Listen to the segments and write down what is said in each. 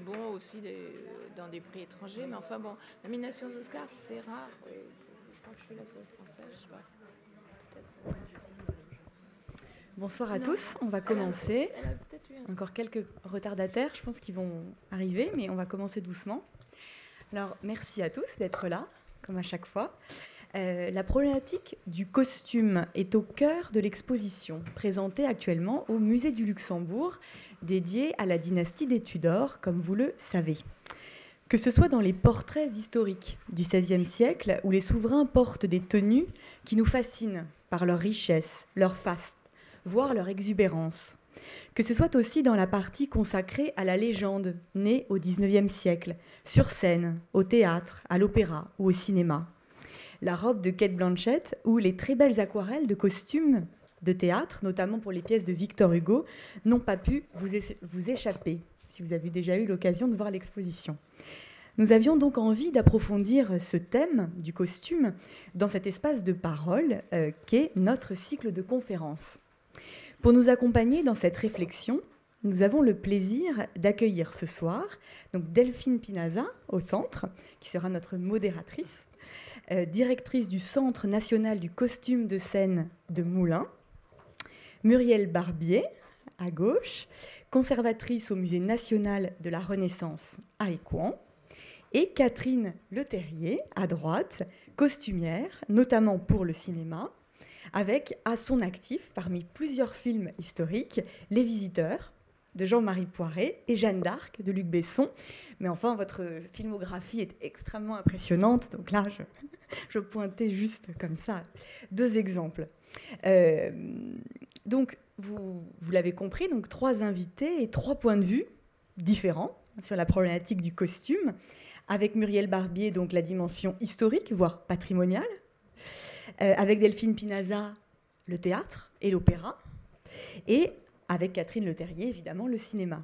bon, aussi dans des prix étrangers, mais enfin bon, nomination aux Oscars, c'est rare. je crois que je suis la seule française, je sais pas. Bonsoir à tous, on va commencer. Encore quelques retardataires, je pense qu'ils vont arriver, mais on va commencer doucement. Alors, merci à tous d'être là, comme à chaque fois. Euh, la problématique du costume est au cœur de l'exposition présentée actuellement au Musée du Luxembourg, dédiée à la dynastie des Tudors, comme vous le savez. Que ce soit dans les portraits historiques du XVIe siècle, où les souverains portent des tenues qui nous fascinent par leur richesse, leur faste, voire leur exubérance. Que ce soit aussi dans la partie consacrée à la légende, née au XIXe siècle, sur scène, au théâtre, à l'opéra ou au cinéma. La robe de Kate Blanchett ou les très belles aquarelles de costumes de théâtre, notamment pour les pièces de Victor Hugo, n'ont pas pu vous, échapper, si vous avez déjà eu l'occasion de voir l'exposition. Nous avions donc envie d'approfondir ce thème du costume dans cet espace de parole euh, qu'est notre cycle de conférences. Pour nous accompagner dans cette réflexion, nous avons le plaisir d'accueillir ce soir donc Delphine Pinaza au centre, qui sera notre modératrice, euh, directrice du Centre national du costume de scène de Moulins, Muriel Barbier à gauche, conservatrice au Musée national de la Renaissance à Écouen, et Catherine Leterrier à droite, costumière, notamment pour le cinéma, avec à son actif, parmi plusieurs films historiques, Les Visiteurs de Jean-Marie Poiret et Jeanne d'Arc de Luc Besson. Mais enfin, votre filmographie est extrêmement impressionnante. Donc là, je, pointais juste comme ça deux exemples. Euh, donc, vous, l'avez compris, donc trois invités et trois points de vue différents sur la problématique du costume, avec Muriel Barbier, donc la dimension historique, voire patrimoniale, euh, avec Delphine Pinaza, le théâtre et l'opéra, et avec Catherine Leterrier, évidemment, le cinéma.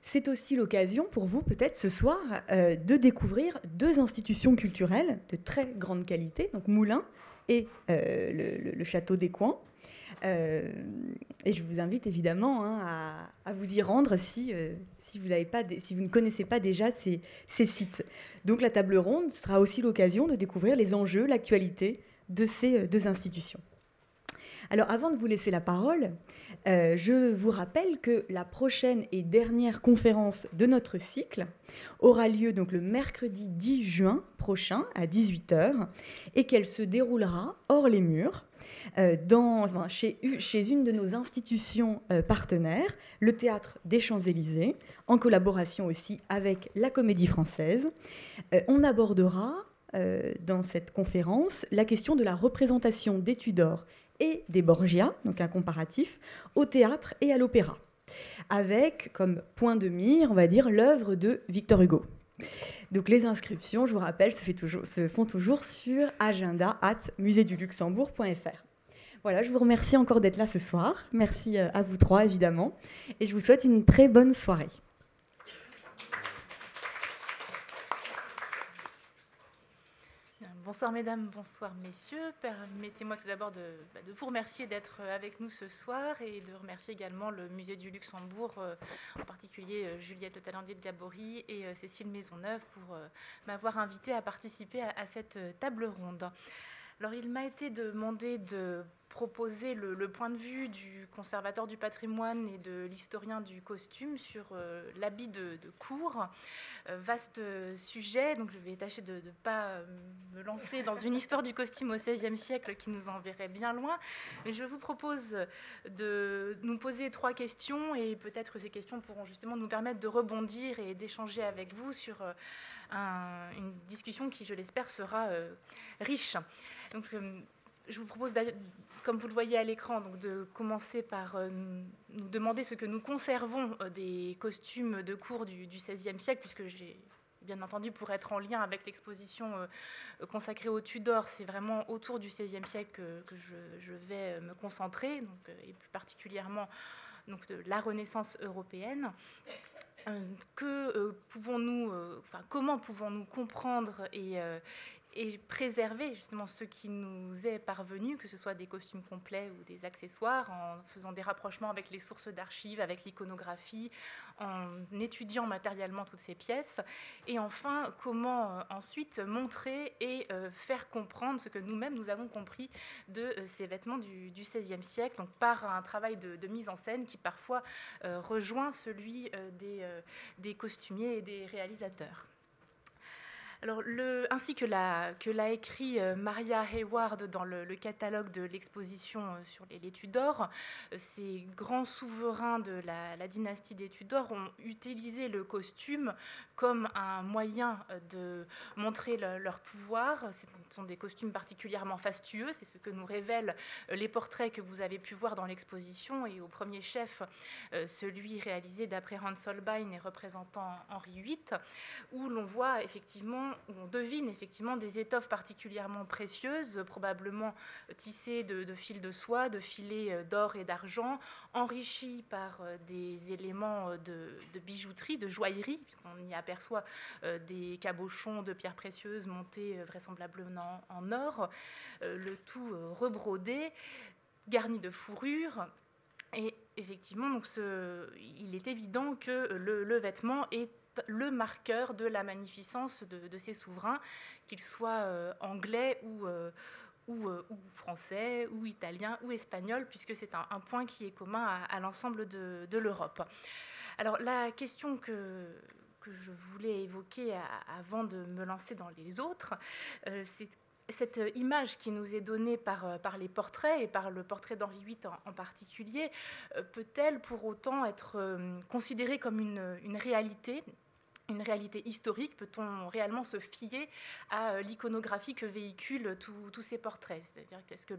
C'est aussi l'occasion pour vous, peut-être ce soir, euh, de découvrir deux institutions culturelles de très grande qualité, donc Moulins et euh, le, Château des Coins. et je vous invite évidemment hein, à, vous y rendre si, vous ne connaissez pas déjà ces, sites. Donc la table ronde sera aussi l'occasion de découvrir les enjeux, l'actualité de ces euh, deux institutions. Alors avant de vous laisser la parole, euh, je vous rappelle que la prochaine et dernière conférence de notre cycle aura lieu donc le mercredi 10 juin prochain à 18h et qu'elle se déroulera hors les murs euh, dans, chez, chez, une de nos institutions partenaires, le Théâtre des Champs-Élysées, en collaboration aussi avec la Comédie Française. on abordera euh, dans cette conférence la question de la représentation des Tudors et des Borgia, donc un comparatif, au théâtre et à l'opéra, avec comme point de mire, on va dire, l'œuvre de Victor Hugo. Donc les inscriptions, je vous rappelle, se, font toujours sur agenda at muséduluxembourg.fr. Voilà, je vous remercie encore d'être là ce soir. Merci euh, à vous trois, évidemment. Et je vous souhaite une très bonne soirée. Bonsoir mesdames, bonsoir messieurs. Permettez-moi tout d'abord de, bah, vous remercier d'être avec nous ce soir et de remercier également le Musée du Luxembourg, euh, en particulier euh, Juliette Le Talendier de Gabory et euh, Cécile Maisonneuve pour m'avoir invité à participer à cette table ronde. Alors il m'a été demandé de proposer le, point de vue du conservateur du patrimoine et de l'historien du costume sur euh, l'habit de, cours. Euh, vaste sujet, donc je vais tâcher de ne pas me lancer dans une histoire du costume au XVIe siècle qui nous enverrait bien loin. Mais je vous propose de nous poser trois questions et peut-être ces questions pourront justement nous permettre de rebondir et d'échanger avec vous sur euh, une discussion qui, je l'espère, sera riche. Donc, je vous propose, comme vous le voyez à l'écran, de commencer par euh, nous demander ce que nous conservons euh, des costumes de cours du, XVIe siècle, puisque j'ai bien entendu, pour être en lien avec l'exposition euh, consacrée aux Tudors, c'est vraiment autour du XVIe siècle que, je, vais me concentrer, et plus particulièrement donc, de la Renaissance européenne. Que pouvons-nous, enfin, comment pouvons-nous comprendre et, et préserver justement ce qui nous est parvenu, que ce soit des costumes complets ou des accessoires, en faisant des rapprochements avec les sources d'archives, avec l'iconographie, en étudiant matériellement toutes ces pièces. Et enfin, comment euh, ensuite montrer et euh, faire comprendre ce que nous-mêmes nous avons compris de euh, ces vêtements du, XVIe siècle, donc par un travail de, mise en scène qui parfois rejoint celui des, des costumiers et des réalisateurs. Alors, ainsi que l'a, écrit euh, Maria Hayward dans le, catalogue de l'exposition euh, sur les, les Tudors, euh, ces grands souverains de la, dynastie des Tudors ont utilisé le costume comme un moyen de montrer leur pouvoir. Ce sont des costumes particulièrement fastueux, c'est ce que nous révèlent les portraits que vous avez pu voir dans l'exposition, et au premier chef, celui réalisé d'après Hans Holbein et représentant Henri VIII, où l'on voit effectivement où on devine effectivement des étoffes particulièrement précieuses, probablement tissées de, fils de soie, de filets euh, d'or et d'argent, enrichies par euh, des éléments euh, de, bijouterie, de joaillerie, puisqu'on y aperçoit des cabochons de pierres précieuses montés vraisemblablement en or, le tout rebrodé, garni de fourrure. Et effectivement, donc il est évident que le vêtement est le marqueur de la magnificence de, ces souverains, qu'ils soient euh, anglais ou, euh, euh, ou, français, ou italiens, ou espagnols, puisque c'est un, point qui est commun à, l'ensemble de, l'Europe. Alors la question que, je voulais évoquer avant de me lancer dans les autres, c'est cette image qui nous est donnée par, par, les portraits et par le portrait d'Henri VIII en, particulier, peut-elle pour autant être considérée comme une, une réalité une réalité historique Peut-on réellement se fier à euh, l'iconographie que véhiculent tous ces portraits? C'est-à-dire est-ce que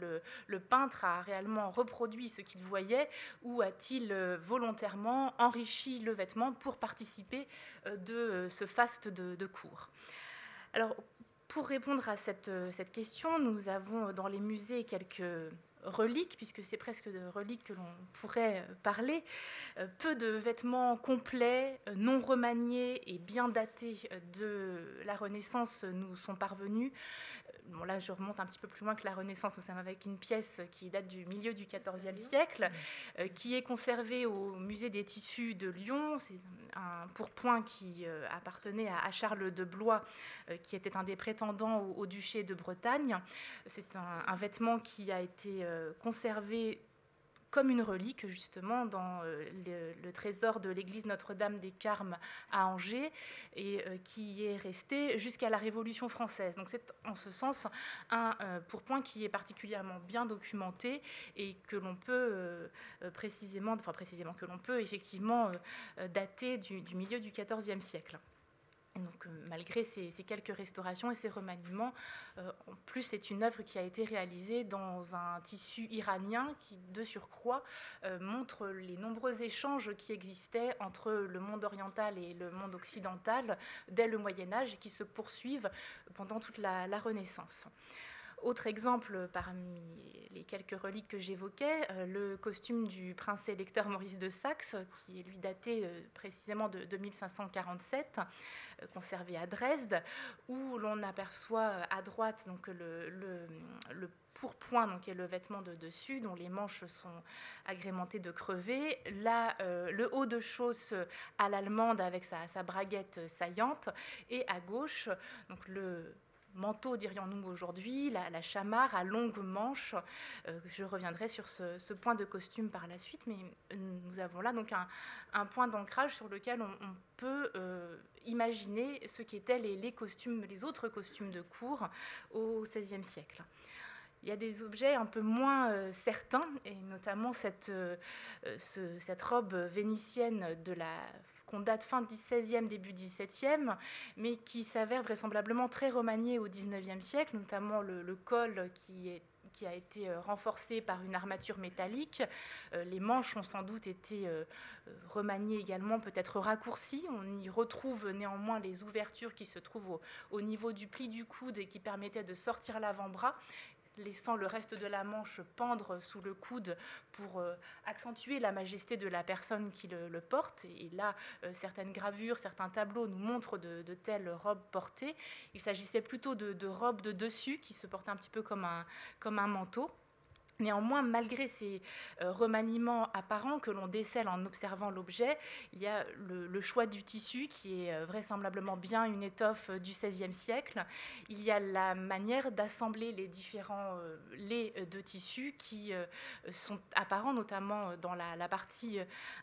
le, peintre a réellement reproduit ce qu'il voyait ou a-t-il euh, volontairement enrichi le vêtement pour participer euh, de ce faste de, cours? Alors, pour répondre à cette question, nous avons dans les musées quelques reliques, puisque c'est presque de reliques que l'on pourrait parler, euh, peu de vêtements complets, euh, non remaniés et bien datés euh, de la Renaissance nous sont parvenus. Bon, là, je remonte un petit peu plus loin que la Renaissance. Nous sommes avec une pièce qui date du milieu du XIVe siècle, qui est conservée au musée des tissus de Lyon. C'est un pourpoint qui appartenait à, Charles de Blois, qui était un des prétendants au, duché de Bretagne. C'est un, un, vêtement qui a été euh, conservé comme une relique justement dans euh, le, trésor de l'église Notre-Dame des Carmes à Angers et euh, qui est resté jusqu'à la Révolution française. Donc c'est en ce sens un pourpoint qui est particulièrement bien documenté et que l'on peut précisément, enfin précisément que l'on peut effectivement dater du, du milieu du XIVe siècle. Euh, malgré ces, quelques restaurations et ces remaniements, euh, en plus, c'est une œuvre qui a été réalisée dans un tissu iranien qui, de surcroît, euh, montre les nombreux échanges qui existaient entre le monde oriental et le monde occidental dès le Moyen Âge et qui se poursuivent pendant toute la Renaissance. Autre exemple parmi les quelques reliques que j'évoquais, euh, le costume du prince électeur Maurice de Saxe, qui est lui daté euh, précisément de, 2547, euh, conservé à Dresde, où l'on aperçoit à droite donc, le, le, pourpoint, donc, qui est le vêtement de dessus, dont les manches sont agrémentées de crevés. Là, le haut de chausse à l'allemande avec sa, sa braguette saillante. Et à gauche, donc le manteau, dirions-nous aujourd'hui, la, chamarre à longues manches. Euh, je reviendrai sur ce, point de costume par la suite, mais nous avons là donc un, point d'ancrage sur lequel on, peut euh, imaginer ce qu'étaient les, les, costumes, les autres costumes de cour au XVIe siècle. Il y a des objets un peu moins euh, certains, et notamment cette, cette robe vénitienne de la qu'on date fin XVIe, début XVIIe, mais qui s'avère vraisemblablement très remanié au XIXe siècle, notamment le, col qui a été euh, renforcé par une armature métallique. Euh, les manches ont sans doute été euh, remaniées également, peut-être raccourcies. On y retrouve néanmoins les ouvertures qui se trouvent au, au, niveau du pli du coude et qui permettaient de sortir l'avant-bras laissant le reste de la manche pendre sous le coude pour accentuer la majesté de la personne qui le, porte. Et là, certaines gravures, certains tableaux nous montrent de, telles robes portées. Il s'agissait plutôt de, de, robes de dessus qui se portaient un petit peu comme un, comme un manteau. Néanmoins, malgré ces euh, remaniements apparents que l'on décèle en observant l'objet, il y a le, choix du tissu qui est euh, vraisemblablement bien une étoffe euh, du XVIe siècle. Il y a la manière d'assembler les différents laits de tissu qui sont apparents, notamment dans la, partie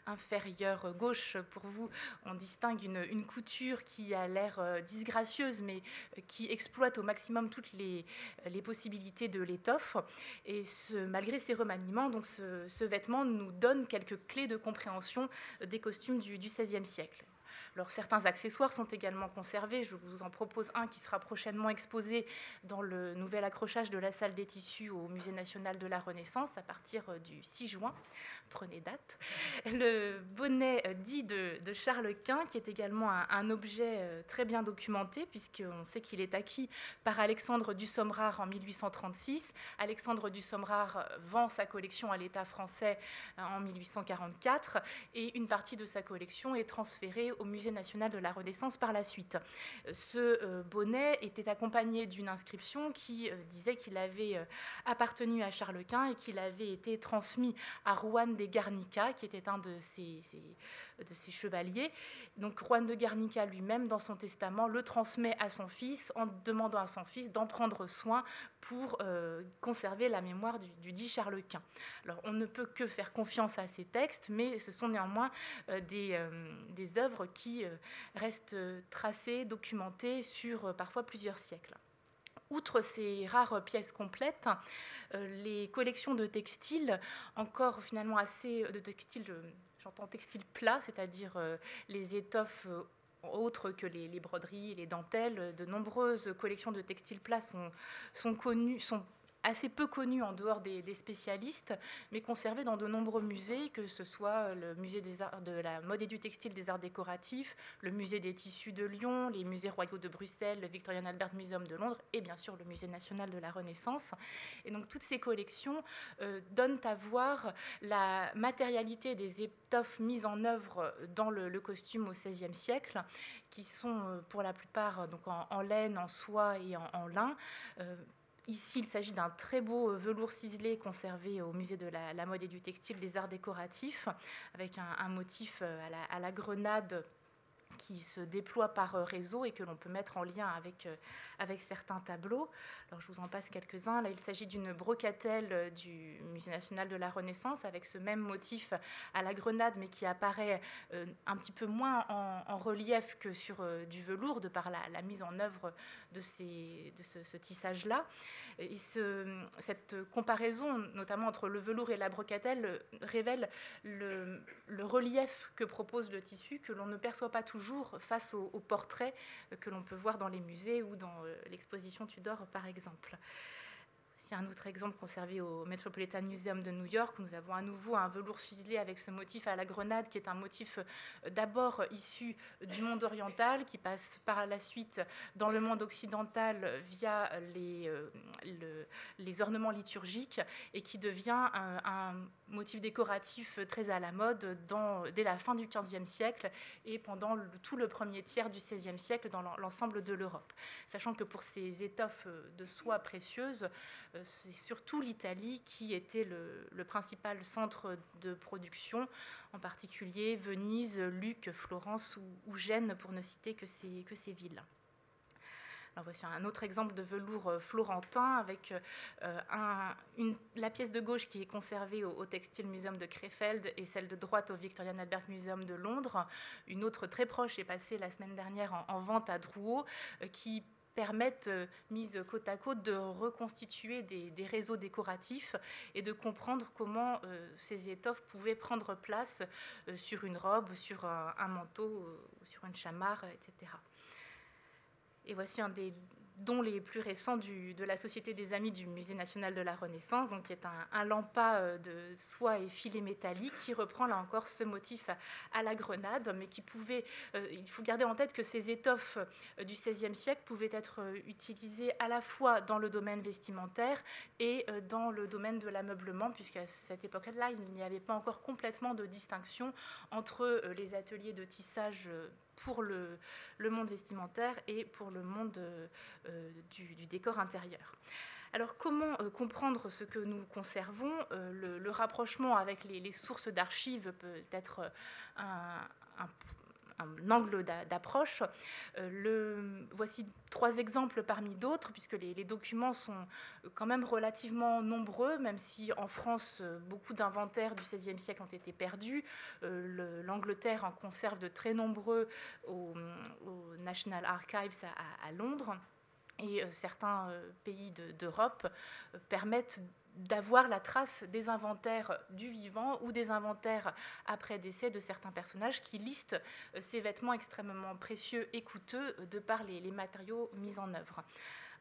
inférieure gauche. Pour vous, on distingue une, couture qui a l'air disgracieuse, mais qui exploite au maximum toutes les, les possibilités de l'étoffe. Et ce malgré ces remaniements, donc ce, vêtement nous donne quelques clés de compréhension des costumes du XVIe siècle. Alors, certains accessoires sont également conservés. Je vous en propose un qui sera prochainement exposé dans le nouvel accrochage de la salle des tissus au Musée national de la Renaissance à partir du 6 juin prenez date, le bonnet euh, dit de, Charles Quint, qui est également un, objet euh, très bien documenté, puisqu'on sait qu'il est acquis par Alexandre du en 1836. Alexandre du euh, vend sa collection à l'État français en 1844, et une partie de sa collection est transférée au Musée national de la Renaissance par la suite. Ce bonnet était accompagné d'une inscription qui disait qu'il avait appartenu à Charles Quint et qu'il avait été transmis à Rouen des Garnica, qui était un de ses, de ses chevaliers. Donc Juan de Garnica lui-même, dans son testament, le transmet à son fils en demandant à son fils d'en prendre soin pour euh, conserver la mémoire du, dit Charles Quint. Alors on ne peut que faire confiance à ces textes, mais ce sont néanmoins euh, des, euh, des œuvres qui restent tracées, documentées sur parfois plusieurs siècles. Outre ces rares pièces complètes, les collections de textiles, encore finalement assez de textiles, j'entends textiles plats, c'est-à-dire euh, les étoffes euh, autres que les, broderies et les dentelles, de nombreuses collections de textiles plats sont, sont connues, sont assez peu connu en dehors des, spécialistes, mais conservé dans de nombreux musées, que ce soit le musée des arts, de la mode et du textile des arts décoratifs, le musée des tissus de Lyon, les musées royaux de Bruxelles, le Victorian Albert Museum de Londres et bien sûr le musée national de la Renaissance. Et donc toutes ces collections euh, donnent à voir la matérialité des étoffes mises en œuvre dans le, costume au XVIe siècle, qui sont euh, pour la plupart donc en, laine, en soie et en, lin. Euh, Ici, il s'agit d'un très beau euh, velours ciselé conservé au musée de la, mode et du textile des arts décoratifs, avec un, motif euh, à la, grenade qui se déploie par euh, réseau et que l'on peut mettre en lien avec, avec certains tableaux. Alors, je vous en passe quelques-uns. Là, il s'agit d'une brocatelle du Musée national de la Renaissance avec ce même motif à la grenade, mais qui apparaît un petit peu moins en, relief que sur du velours, de par la, mise en œuvre de, ces, de ce tissage-là cette comparaison, notamment entre le velours et la brocatelle, révèle le, relief que propose le tissu que l'on ne perçoit pas toujours face aux portraits que l'on peut voir dans les musées ou dans euh, l'exposition Tudor, par exemple. C'est un autre exemple conservé au Metropolitan Museum de New York. Nous avons à nouveau un velours fuselé avec ce motif à la grenade, qui est un motif euh, d'abord issu du monde oriental, qui passe par la suite dans le monde occidental via les, euh, les ornements liturgiques et qui devient un, motif décoratif très à la mode dès la fin du XVe siècle et pendant tout le premier tiers du XVIe siècle dans l'ensemble de l'Europe. Sachant que pour ces étoffes de soie précieuses, euh, c'est surtout l'Italie qui était le, principal centre de production, en particulier Venise, Lucques, Florence ou, Gênes, pour ne citer que ces, que ces villes. Alors voici un autre exemple de velours euh, florentin avec euh, la pièce de gauche qui est conservée au, Textile Museum de Krefeld et celle de droite au Victorian Albert Museum de Londres. Une autre très proche est passée la semaine dernière en, vente à Drouot qui permettent, euh, mises côte à côte, de reconstituer des, réseaux décoratifs et de comprendre comment euh, ces étoffes pouvaient prendre place euh, sur une robe, sur un, manteau, sur une chamarre, etc. Et voici un des dont les plus récents de la Société des Amis du Musée national de la Renaissance, donc qui est un, un lampa euh, de soie et filet métallique qui reprend là encore ce motif à, la grenade, mais qui pouvait, euh, il faut garder en tête que ces étoffes euh, du XVIe siècle pouvaient être utilisées à la fois dans le domaine vestimentaire et dans le domaine de l'ameublement, puisqu'à cette époque-là, il n'y avait pas encore complètement de distinction entre les ateliers de tissage pour le, monde vestimentaire et pour le monde euh, du, décor intérieur. Alors comment euh, comprendre ce que nous conservons? Euh, le, rapprochement avec les, sources d'archives peut être un, un angle d'approche. Euh, voici trois exemples parmi d'autres, puisque les, documents sont quand même relativement nombreux, même si en France, beaucoup d'inventaires du XVIe siècle ont été perdus. Euh, L'Angleterre en conserve de très nombreux au, National Archives à, Londres. Et euh, certains pays d'Europe permettent d'avoir la trace des inventaires du vivant ou des inventaires après décès de certains personnages qui listent euh, ces vêtements extrêmement précieux et coûteux euh, de par les, matériaux mis en œuvre.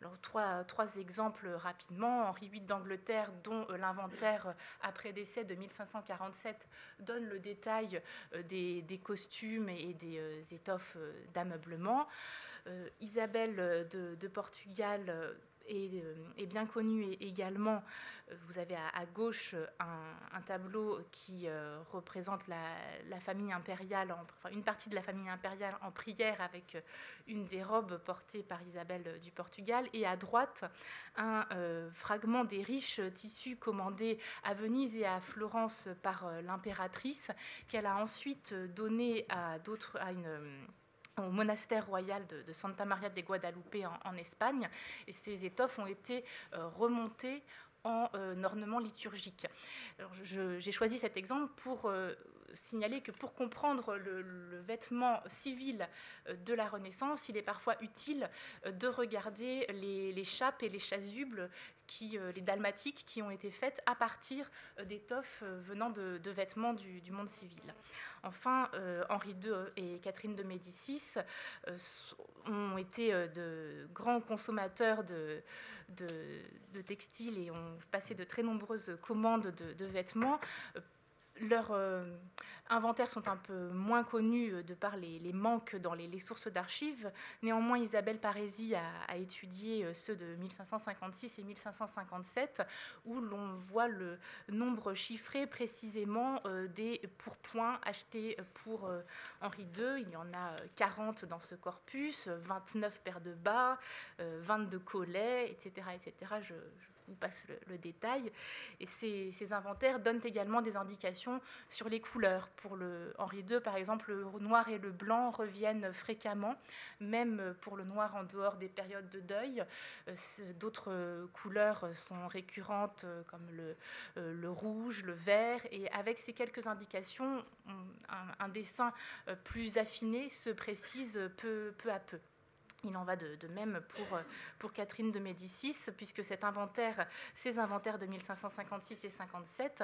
Alors, trois, exemples rapidement. Henri VIII d'Angleterre, dont euh, l'inventaire après décès de 1547 donne le détail des, costumes et des étoffes d'ameublement. Isabelle de Portugal euh, est, bien connu également. Euh, vous avez à, gauche un, tableau qui euh, représente la, famille impériale, enfin une partie de la famille impériale en prière avec une des robes portées par Isabelle du Portugal, et à droite un fragment des riches tissus commandés à Venise et à Florence par l'impératrice, qu'elle a ensuite donné à d'autres, à une au monastère royal de, Santa Maria de Guadalupe en, Espagne. Et ces étoffes ont été euh, remontées en euh, ornement liturgique. J'ai choisi cet exemple pour euh, signaler que pour comprendre le, vêtement civil de la Renaissance, il est parfois utile de regarder les, chapes et les chasubles, qui, les dalmatiques, qui ont été faites à partir d'étoffes venant de, vêtements du monde civil. Enfin, euh, Henri II et Catherine de Médicis euh, ont été euh, de grands consommateurs de, textiles et ont passé de très nombreuses commandes de vêtements euh, inventaires sont un peu moins connus euh, de par les, manques dans les, sources d'archives. Néanmoins, Isabelle Parési a, étudié euh, ceux de 1556 et 1557, où l'on voit le nombre chiffré précisément des pourpoints achetés pour Henri II. Il y en a 40 dans ce corpus, 29 paires de bas, 22 collets, etc. etc. je vous passe le, détail. Et ces, inventaires donnent également des indications sur les couleurs. Pour le Henri II, par exemple, le noir et le blanc reviennent fréquemment, même pour le noir en dehors des périodes de deuil. Euh, d'autres couleurs sont récurrentes, euh, comme le, euh, rouge, le vert. Et avec ces quelques indications, un, dessin plus affiné se précise peu à peu. Il en va de, même pour, pour, Catherine de Médicis, puisque cet inventaire, ces inventaires de 1556 et 57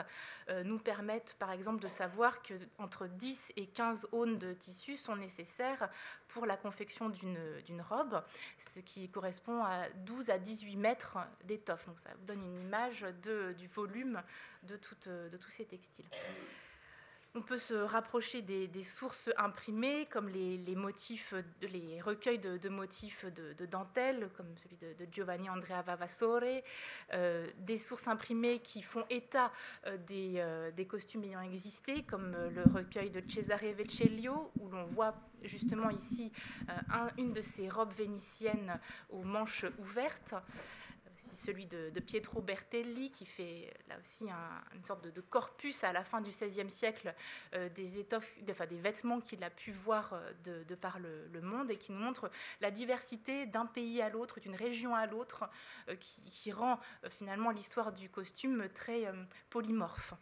euh, nous permettent par exemple de savoir qu'entre 10 et 15 aunes de tissu sont nécessaires pour la confection d'une robe, ce qui correspond à 12 à 18 mètres d'étoffe. Donc ça vous donne une image du volume de tous ces textiles. On peut se rapprocher des, sources imprimées, comme les, recueils de, motifs de, dentelle, comme celui de, Giovanni Andrea Vavassore, euh, des sources imprimées qui font état euh, euh, des, costumes ayant existé, comme le recueil de Cesare Vecellio, où l'on voit justement ici une de ces robes vénitiennes aux manches ouvertes celui de, Pietro Bertelli, qui fait là aussi une sorte de, corpus à la fin du XVIe siècle euh, des vêtements qu'il a pu voir euh, de, par le, monde et qui nous montre la diversité d'un pays à l'autre, d'une région à l'autre, euh, qui, rend finalement l'histoire du costume très polymorphe.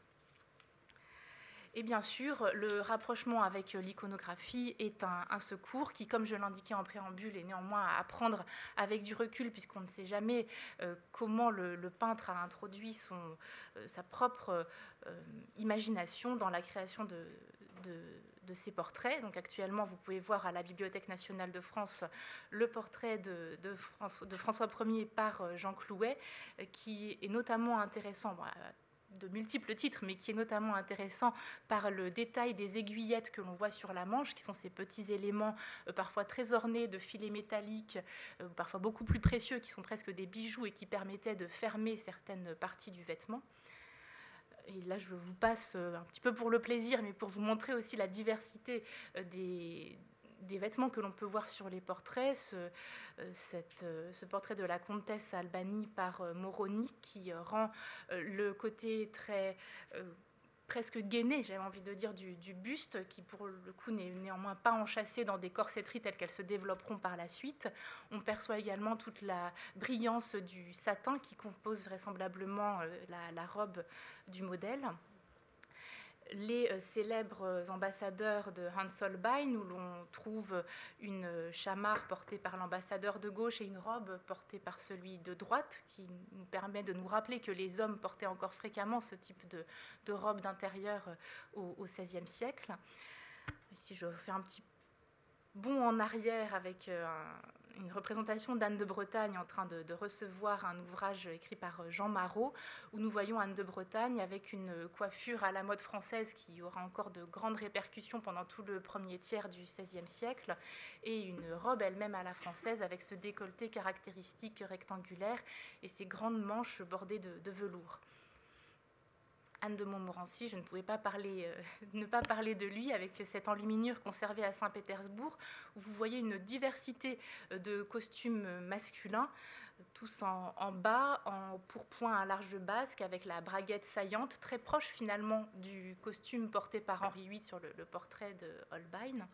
Et bien sûr, le rapprochement avec l'iconographie est un, secours qui, comme je l'indiquais en préambule, est néanmoins à prendre avec du recul, puisqu'on ne sait jamais euh, comment le, peintre a introduit son, euh, sa propre euh, imagination dans la création de, de portraits. Donc actuellement, vous pouvez voir à la Bibliothèque nationale de France le portrait de, de, François, Ier par euh, Jean Clouet, euh, qui est notamment intéressant. De multiples titres, mais qui est notamment intéressant par le détail des aiguillettes que l'on voit sur la manche, qui sont ces petits éléments parfois très ornés de filets métalliques, parfois beaucoup plus précieux, qui sont presque des bijoux et qui permettaient de fermer certaines parties du vêtement. Et là je vous passe euh, un petit peu pour le plaisir, mais pour vous montrer aussi la diversité euh, des, vêtements que l'on peut voir sur les portraits. Ce, euh, ce portrait de la comtesse Albanie par Moroni qui rend le côté très presque gainé, j'avais envie de dire, du, buste, qui pour le coup n'est néanmoins pas enchâssé dans des corsetteries telles qu'elles se développeront par la suite. On perçoit également toute la brillance du satin qui compose vraisemblablement euh, la robe du modèle les euh, célèbres ambassadeurs de Hans Holbein, où l'on trouve une chamarre portée par l'ambassadeur de gauche et une robe portée par celui de droite, qui nous permet de nous rappeler que les hommes portaient encore fréquemment ce type de, robe d'intérieur euh, au XVIe siècle. Ici, je fais un petit bond en arrière avec euh, une représentation d'Anne de Bretagne en train de, recevoir un ouvrage écrit par euh, Jean Marot, où nous voyons Anne de Bretagne avec une coiffure à la mode française qui aura encore de grandes répercussions pendant tout le premier tiers du XVIe siècle, et une robe elle-même à la française avec ce décolleté caractéristique rectangulaire et ses grandes manches bordées de velours. Anne de Montmorency, je ne pouvais pas parler, euh, ne pas parler de lui avec cette enluminure conservée à Saint-Pétersbourg, où vous voyez une diversité euh, de costumes masculins, tous en, bas, en pourpoint à large basque, avec la braguette saillante, très proche finalement du costume porté par Henri VIII sur le portrait de Holbein.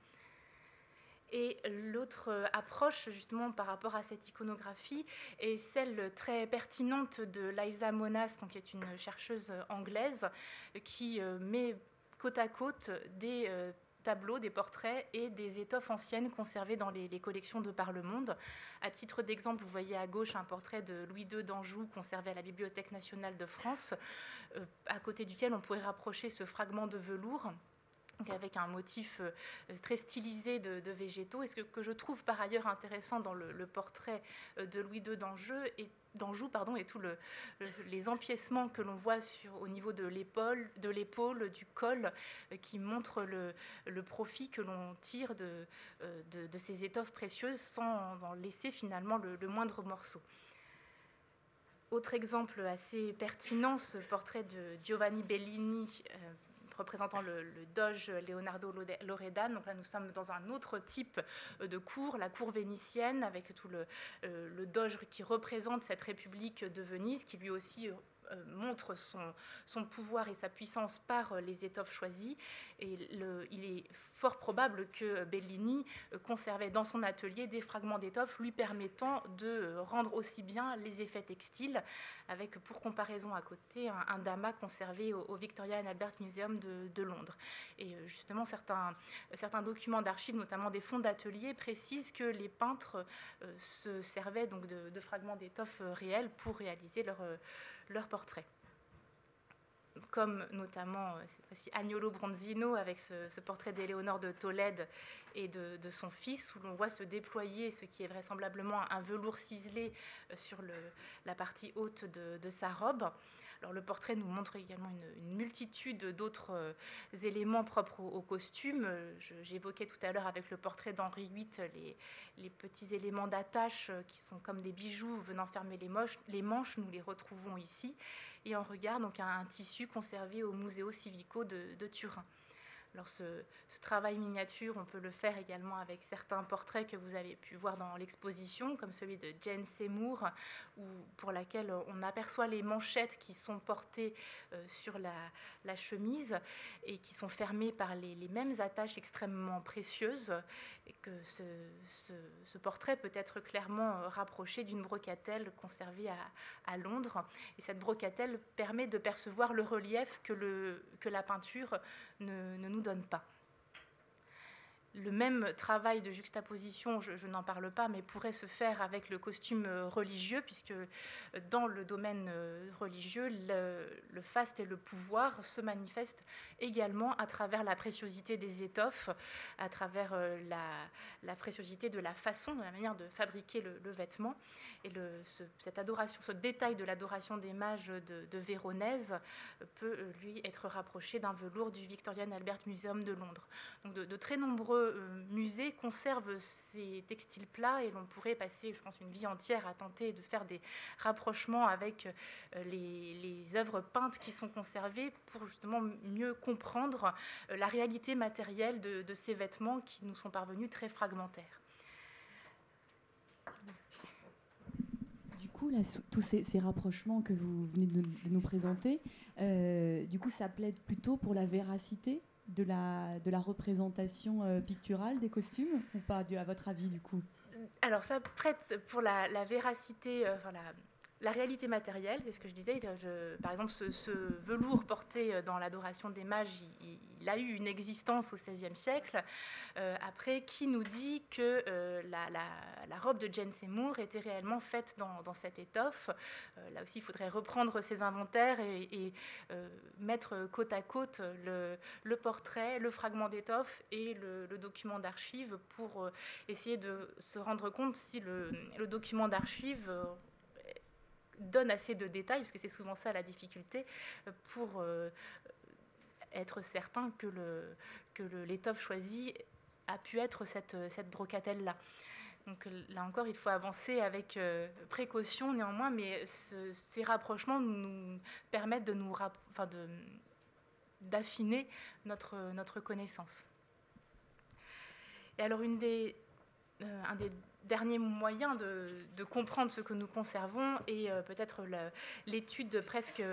Et l'autre euh, approche, justement, par rapport à cette iconographie, est celle très pertinente de Liza Monas, qui est une chercheuse anglaise, qui euh, met côte à côte des euh, tableaux, des portraits et des étoffes anciennes conservées dans les, collections de par le monde. À titre d'exemple, vous voyez à gauche un portrait de Louis II d'Anjou conservé à la Bibliothèque nationale de France, à côté duquel on pourrait rapprocher ce fragment de velours avec un motif euh, très stylisé de, végétaux. Et ce que, je trouve par ailleurs intéressant dans le, portrait euh, de Louis II d'Anjou et pardon, et tous le, les empiècements que l'on voit au niveau de l'épaule, du col, euh, qui montrent le, profit que l'on tire de, ces étoffes précieuses sans en laisser finalement le, moindre morceau. Autre exemple assez pertinent, ce portrait de Giovanni Bellini représentant le, Doge Leonardo Loredan. Nous sommes dans un autre type euh, de cour, la cour vénitienne, avec tout le, euh, le Doge qui représente cette République de Venise, qui lui aussi euh, montre son, pouvoir et sa puissance par euh, les étoffes choisies. Et il est fort probable que Bellini euh, conservait dans son atelier des fragments d'étoffes lui permettant de rendre aussi bien les effets textiles, avec pour comparaison à côté un, un damas conservé au, Victoria and Albert Museum de, Londres. Et justement, certains, certains documents d'archives, notamment des fonds d'atelier, précisent que les peintres se servaient donc de, de fragments d'étoffes réels pour réaliser leur leurs portraits comme notamment euh, Agnolo Bronzino avec ce, portrait d'Éléonore de Tolède et de, son fils, où l'on voit se déployer ce qui est vraisemblablement un velours ciselé euh, sur la partie haute de sa robe. Alors, le portrait nous montre également une, multitude d'autres euh, éléments propres au, costume. J'évoquais tout à l'heure avec le portrait d'Henri VIII les, petits éléments d'attache euh, qui sont comme des bijoux venant fermer les, les manches. Nous les retrouvons ici. Et on regarde donc un, tissu conservé au Museo Civico de Turin. Alors ce, travail miniature, on peut le faire également avec certains portraits que vous avez pu voir dans l'exposition, comme celui de Jane Seymour, où, pour laquelle on aperçoit les manchettes qui sont portées euh, sur la, chemise et qui sont fermées par les, mêmes attaches extrêmement précieuses, et que ce, portrait peut être clairement rapproché d'une brocatelle conservée à, Londres. Et cette brocatelle permet de percevoir le relief que, la peinture ne nous donne pas. Le même travail de juxtaposition, je, n'en parle pas, mais pourrait se faire avec le costume euh, religieux, puisque euh, dans le domaine euh, religieux, le, faste et le pouvoir se manifestent également à travers la préciosité des étoffes, à travers la, préciosité de la façon, de la manière de fabriquer le, vêtement. Et ce, cette adoration, ce détail de l'adoration des mages de, Véronèse peut, lui, être rapproché d'un velours du Victorian Albert Museum de Londres. Donc de, très nombreux musée conserve ces textiles plats et l'on pourrait passer, je pense, une vie entière à tenter de faire des rapprochements avec euh, les, œuvres peintes qui sont conservées pour justement mieux comprendre euh, la réalité matérielle de, ces vêtements qui nous sont parvenus très fragmentaires. Du coup, tous ces, rapprochements que vous venez de, nous présenter, du coup, ça plaide plutôt pour la véracité? De la, de la représentation euh, picturale des costumes ou pas, à votre avis, du coup? Alors, ça prête pour la, véracité, euh, la réalité matérielle, c'est ce que je disais. par exemple, ce, velours porté euh, dans l'adoration des mages, il, a eu une existence au XVIe siècle. Euh, après, qui nous dit que euh, la, robe de Jane Seymour était réellement faite dans, cette étoffe Là aussi, il faudrait reprendre ses inventaires et, mettre côte à côte le, portrait, le fragment d'étoffe et le, document d'archives pour essayer de se rendre compte si le, le document d'archives donne assez de détails, parce que c'est souvent ça la difficulté, pour euh, être certain que, le, que l'étoffe choisie a pu être cette, cette brocatelle-là. Donc là encore, il faut avancer avec euh, précaution néanmoins, mais ces rapprochements nous permettent de nous, enfin de, d'affiner notre, notre connaissance. Et alors, une euh, un des dernier moyen de, comprendre ce que nous conservons et euh, peut-être l'étude presque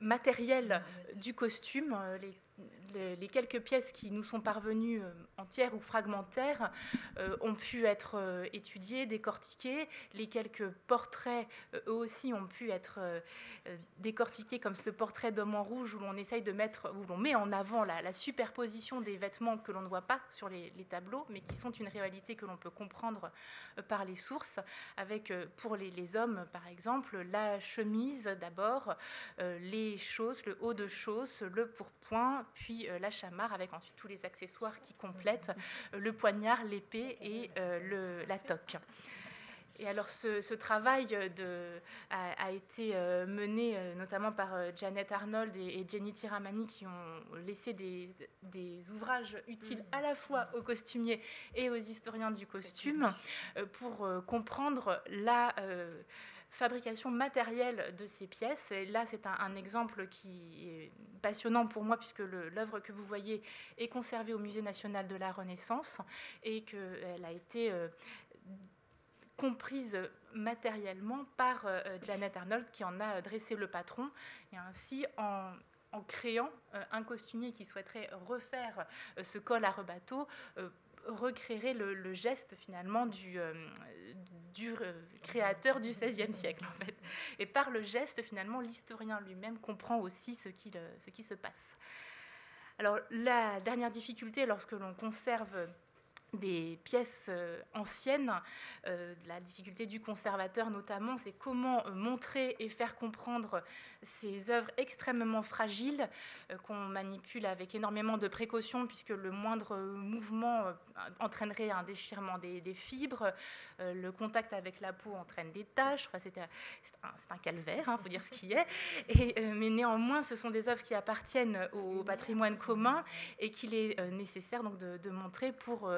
matérielle du costume, euh, les quelques pièces qui nous sont parvenues euh, entières ou fragmentaires euh, ont pu être euh, étudiées, décortiquées. Les quelques portraits, eux aussi, ont pu être décortiqués, comme ce portrait d'homme en rouge où l'on essaye de mettre, où l'on met en avant la, superposition des vêtements que l'on ne voit pas sur les, tableaux, mais qui sont une réalité que l'on peut comprendre par les sources. Avec, pour les, les hommes, par exemple, la chemise d'abord, les chausses, le haut de chausse, le pourpoint, puis euh, la chamarre avec ensuite tous les accessoires qui complètent euh, le poignard, l'épée et euh, la toque. Et alors ce, travail de, a, été mené notamment par Janet Arnold et, Jenny Tiramani qui ont laissé des, ouvrages utiles à la fois aux costumiers et aux historiens du costume pour comprendre la fabrication matérielle de ces pièces. Là, c'est un, exemple qui est passionnant pour moi puisque l'œuvre que vous voyez est conservée au Musée national de la Renaissance et qu'elle a été euh, comprise matériellement par euh, Janet Arnold qui en a dressé le patron et ainsi en, créant euh, un costumier qui souhaiterait refaire ce col à rebateau recréerait le, geste finalement du, du euh, créateur du XVIe siècle en fait. Et par le geste finalement l'historien lui-même comprend aussi ce qui, ce qui se passe. Alors la dernière difficulté lorsque l'on conserve des pièces euh, anciennes. Euh, la difficulté du conservateur notamment, c'est comment euh, montrer et faire comprendre ces œuvres extrêmement fragiles qu'on manipule avec énormément de précautions puisque le moindre mouvement entraînerait un déchirement des, fibres, le contact avec la peau entraîne des taches, enfin, c'est un, calvaire, il hein, faut dire ce qui est. Mais néanmoins, ce sont des œuvres qui appartiennent au patrimoine commun et qu'il est nécessaire donc, de, montrer pour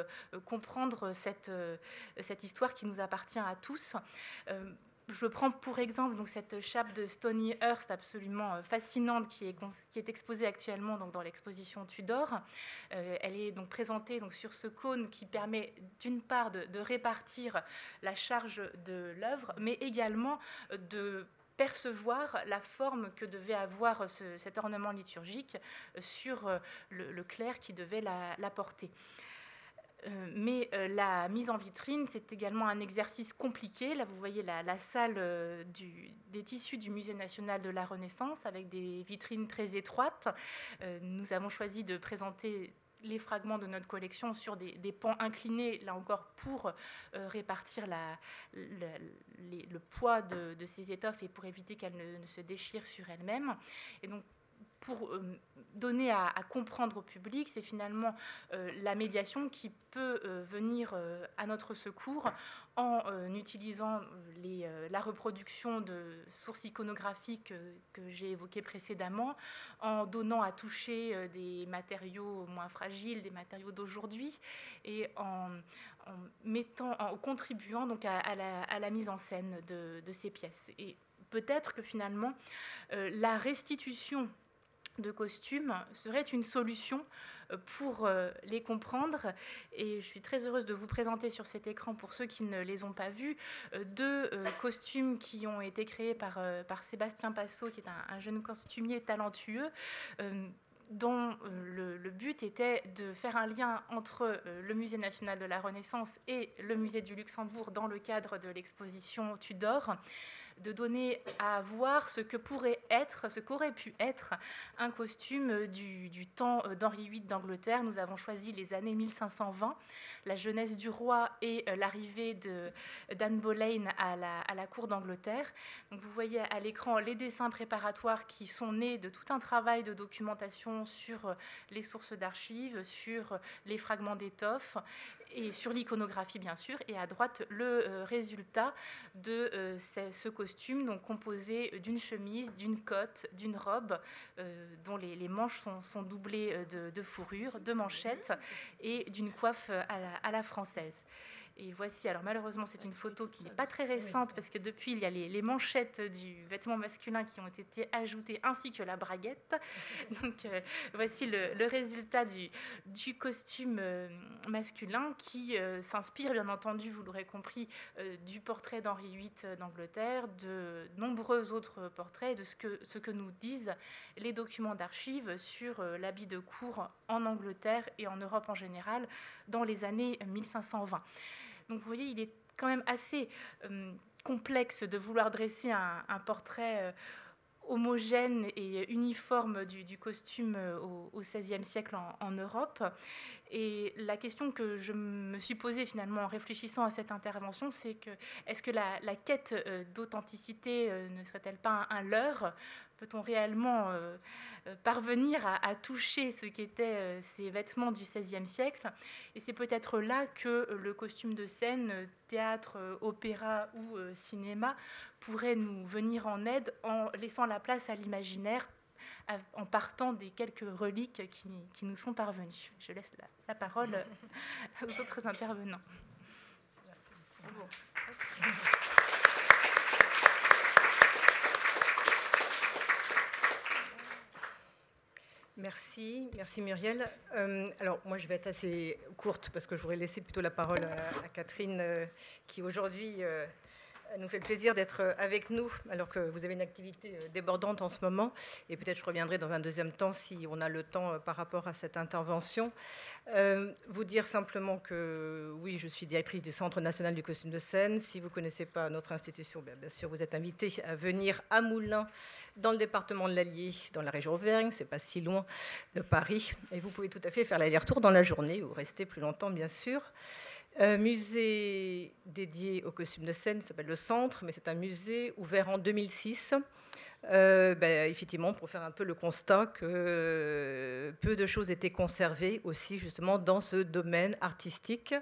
comprendre cette, euh, cette histoire qui nous appartient à tous. Euh, je prends pour exemple donc, cette chape de Stony Hurst absolument fascinante qui est, qui est exposée actuellement donc, dans l'exposition Tudor. elle est donc présentée donc, sur ce cône qui permet d'une part de, répartir la charge de l'œuvre, mais également de percevoir la forme que devait avoir cet ornement liturgique sur le, le clerc qui devait la porter. Euh, mais euh, la mise en vitrine, c'est également un exercice compliqué. Là, vous voyez la, salle euh, des tissus du Musée national de la Renaissance avec des vitrines très étroites. nous avons choisi de présenter les fragments de notre collection sur des, pans inclinés, là encore pour répartir la, le poids de, ces étoffes et pour éviter qu'elles ne, se déchirent sur elles-mêmes. Et donc pour euh, donner à, comprendre au public, c'est finalement euh, la médiation qui peut euh, venir à notre secours en utilisant la reproduction de sources iconographiques que j'ai évoquées précédemment, en donnant à toucher des matériaux moins fragiles, des matériaux d'aujourd'hui, et en contribuant donc à, la, mise en scène de, de ces pièces. Et peut-être que finalement, la restitution de costumes serait une solution euh, pour euh, les comprendre. Et je suis très heureuse de vous présenter sur cet écran, pour ceux qui ne les ont pas vus, euh, deux costumes qui ont été créés par, par Sébastien Passot, qui est un, jeune costumier talentueux dont le, le, but était de faire un lien entre le Musée national de la Renaissance et le Musée du Luxembourg dans le cadre de l'exposition Tudor de donner à voir ce que pourrait être, ce qu'aurait pu être un costume du, temps d'Henri VIII d'Angleterre. Nous avons choisi les années 1520, la jeunesse du roi et euh, l'arrivée d'Anne Boleyn à la, cour d'Angleterre. Donc vous voyez à l'écran les dessins préparatoires qui sont nés de tout un travail de documentation sur euh, les sources d'archives, sur les fragments d'étoffes et sur l'iconographie bien sûr, et à droite le euh, résultat de euh, ce, costume, donc composé d'une chemise, d'une cotte, d'une robe euh, dont les, manches sont, doublées de, fourrure, de manchettes et d'une coiffe à la française. Et voici, alors malheureusement, c'est une photo qui n'est pas très récente parce que depuis, il y a les, manchettes du vêtement masculin qui ont été ajoutées ainsi que la braguette. Donc euh, voici le, résultat du, du costume euh, masculin qui euh, s'inspire, bien entendu, vous l'aurez compris, du portrait d'Henri VIII d'Angleterre, de nombreux autres portraits, de ce que, ce que nous disent les documents d'archives sur l'habit de cour en Angleterre et en Europe en général dans les années 1520. Donc vous voyez, il est quand même assez euh, complexe de vouloir dresser un, portrait euh, homogène et uniforme du, costume euh, au XVIe siècle en, Europe. Et la question que je me suis posée finalement en réfléchissant à cette intervention, c'est que est-ce que la, quête d'authenticité ne serait-elle pas un leurre? Peut-on réellement euh, euh, parvenir à, toucher ce qu'étaient euh, ces vêtements du XVIe siècle? Et c'est peut-être là que le costume de scène, théâtre, opéra ou cinéma pourrait nous venir en aide en laissant la place à l'imaginaire en partant des quelques reliques qui, nous sont parvenues. Je laisse la, parole aux autres intervenants. Merci. Merci, merci Muriel. Euh, alors moi je vais être assez courte parce que je voudrais laisser plutôt la parole à, Catherine euh, qui aujourd'hui euh, nous fait le plaisir d'être euh, avec nous alors que vous avez une activité euh, débordante en ce moment. Et peut-être je reviendrai dans un deuxième temps si on a le temps euh, par rapport à cette intervention. vous dire simplement que oui, je suis directrice du Centre national du costume de scène. Si vous ne connaissez pas notre institution, bien, bien, sûr, vous êtes invité à venir à Moulins, dans le département de l'Allier, dans la région Auvergne. C'est pas si loin de Paris. Et vous pouvez tout à fait faire l'aller-retour dans la journée ou rester plus longtemps, bien sûr. Un musée dédié au costume de scène s'appelle le Centre, mais c'est un musée ouvert en 2006. Euh, ben, effectivement, pour faire un peu le constat que peu de choses étaient conservées aussi justement dans ce domaine artistique.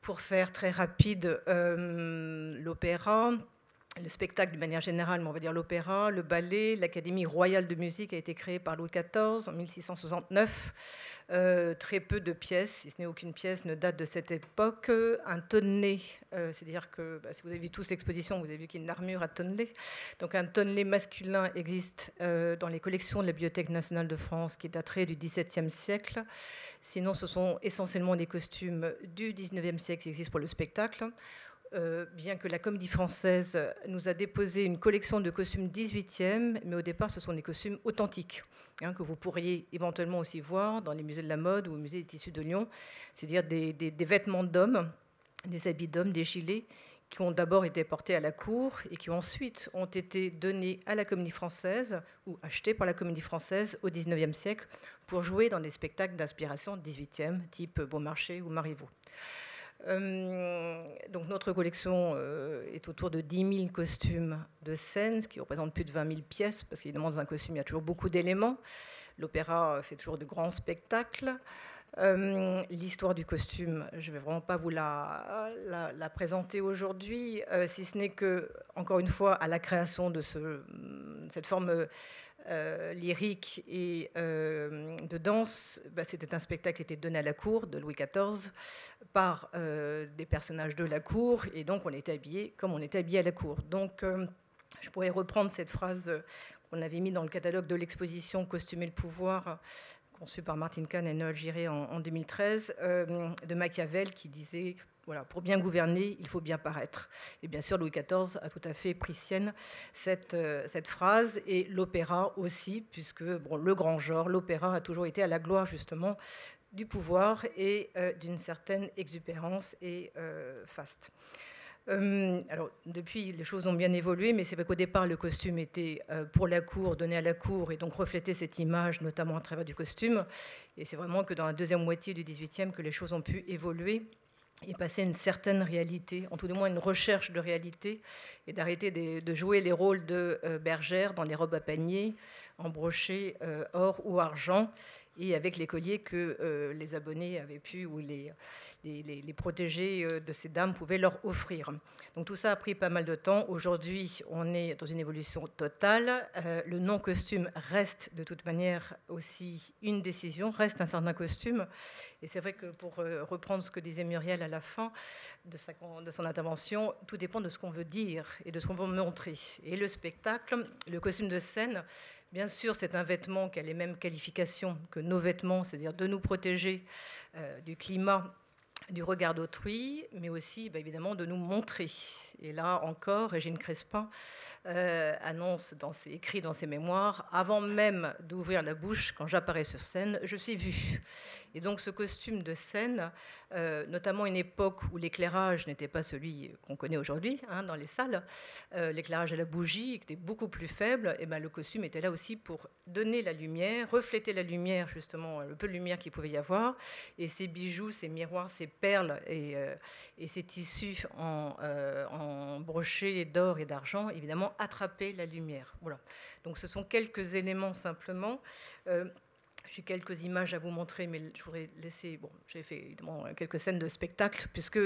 Pour faire très rapide, euh, l'opéra, le spectacle d'une manière générale, mais on va dire l'opéra, le ballet, l'Académie royale de musique a été créée par Louis XIV en 1669. Euh, très peu de pièces, si ce n'est aucune pièce, ne date de cette époque. Un tonnelet, euh, c'est-à-dire que bah, si vous avez vu tous l'exposition, vous avez vu qu'il y a une armure à tonnelet. Donc un tonnelet masculin existe euh, dans les collections de la Bibliothèque nationale de France qui daterait du XVIIe siècle. Sinon, ce sont essentiellement des costumes du XIXe siècle qui existent pour le spectacle. Euh, bien que la Comédie Française nous a déposé une collection de costumes 18e, mais au départ, ce sont des costumes authentiques, hein, que vous pourriez éventuellement aussi voir dans les musées de la mode ou au musée des tissus de Lyon, c'est-à-dire des, vêtements d'hommes, des habits d'hommes, des gilets, qui ont d'abord été portés à la cour et qui ensuite ont été donnés à la comédie française ou achetés par la comédie française au XIXe siècle pour jouer dans des spectacles d'inspiration 18e, type Beaumarchais ou Marivaux. Euh, donc notre collection euh, est autour de 10 000 costumes de scène, ce qui représente plus de 20 000 pièces, parce qu'évidemment dans un costume il y a toujours beaucoup d'éléments. L'opéra fait toujours de grands spectacles. Euh, l'histoire du costume, je ne vais vraiment pas vous la, présenter aujourd'hui, si ce n'est que, encore une fois, à la création de ce, cette forme euh, lyrique et euh, de danse, bah, c'était un spectacle qui était donné à la cour de Louis XIV par euh, des personnages de la cour, et donc on était habillé comme on était habillé à la cour. Donc je pourrais reprendre cette phrase qu'on avait mise dans le catalogue de l'exposition Costumer le pouvoir conçu par Martin Kahn et Noël Giré en 2013, de Machiavel, qui disait voilà, pour bien gouverner, il faut bien paraître. Et bien sûr, Louis XIV a tout à fait pris sienne cette, euh, cette phrase, et l'opéra aussi, puisque bon, le grand genre, l'opéra a toujours été à la gloire justement du pouvoir et euh, d'une certaine exubérance et euh, faste. alors, depuis, les choses ont bien évolué, mais c'est vrai qu'au départ, le costume était pour la cour, donné à la cour, et donc reflétait cette image, notamment à travers du costume. Et c'est vraiment que dans la deuxième moitié du XVIIIe que les choses ont pu évoluer et passer une certaine réalité, en tout du moins une recherche de réalité, et d'arrêter de, jouer les rôles de euh, bergère dans des robes à panier, en euh, or ou argent, et avec les colliers que euh, les abonnés avaient pu, ou les, les, protégés euh, de ces dames pouvaient leur offrir. Donc tout ça a pris pas mal de temps. Aujourd'hui, on est dans une évolution totale. Euh, le non-costume reste de toute manière aussi une décision, reste un certain costume. Et c'est vrai que pour reprendre ce que disait Muriel à la fin de, sa, de son intervention, tout dépend de ce qu'on veut dire et de ce qu'on veut montrer. Et le spectacle, le costume de scène, Bien sûr, c'est un vêtement qui a les mêmes qualifications que nos vêtements, c'est-à-dire de nous protéger euh, du climat du regard d'autrui, mais aussi bah, évidemment de nous montrer. Et là encore, Régine Crespin euh, annonce dans ses écrits, dans ses mémoires, avant même d'ouvrir la bouche, quand j'apparais sur scène, je suis vue. Et donc ce costume de scène, euh, notamment une époque où l'éclairage n'était pas celui qu'on connaît aujourd'hui hein, dans les salles, euh, l'éclairage à la bougie était beaucoup plus faible, et ben, le costume était là aussi pour donner la lumière, refléter la lumière, justement, le peu de lumière qu'il pouvait y avoir, et ces bijoux, ces miroirs, ces perles et, euh, ces tissus en, en brochés d'or et d'argent, évidemment, attraper la lumière. Voilà. Donc ce sont quelques éléments simplement. J'ai quelques images à vous montrer, mais je voudrais laisser. Bon, j'ai fait évidemment quelques scènes de spectacle, puisque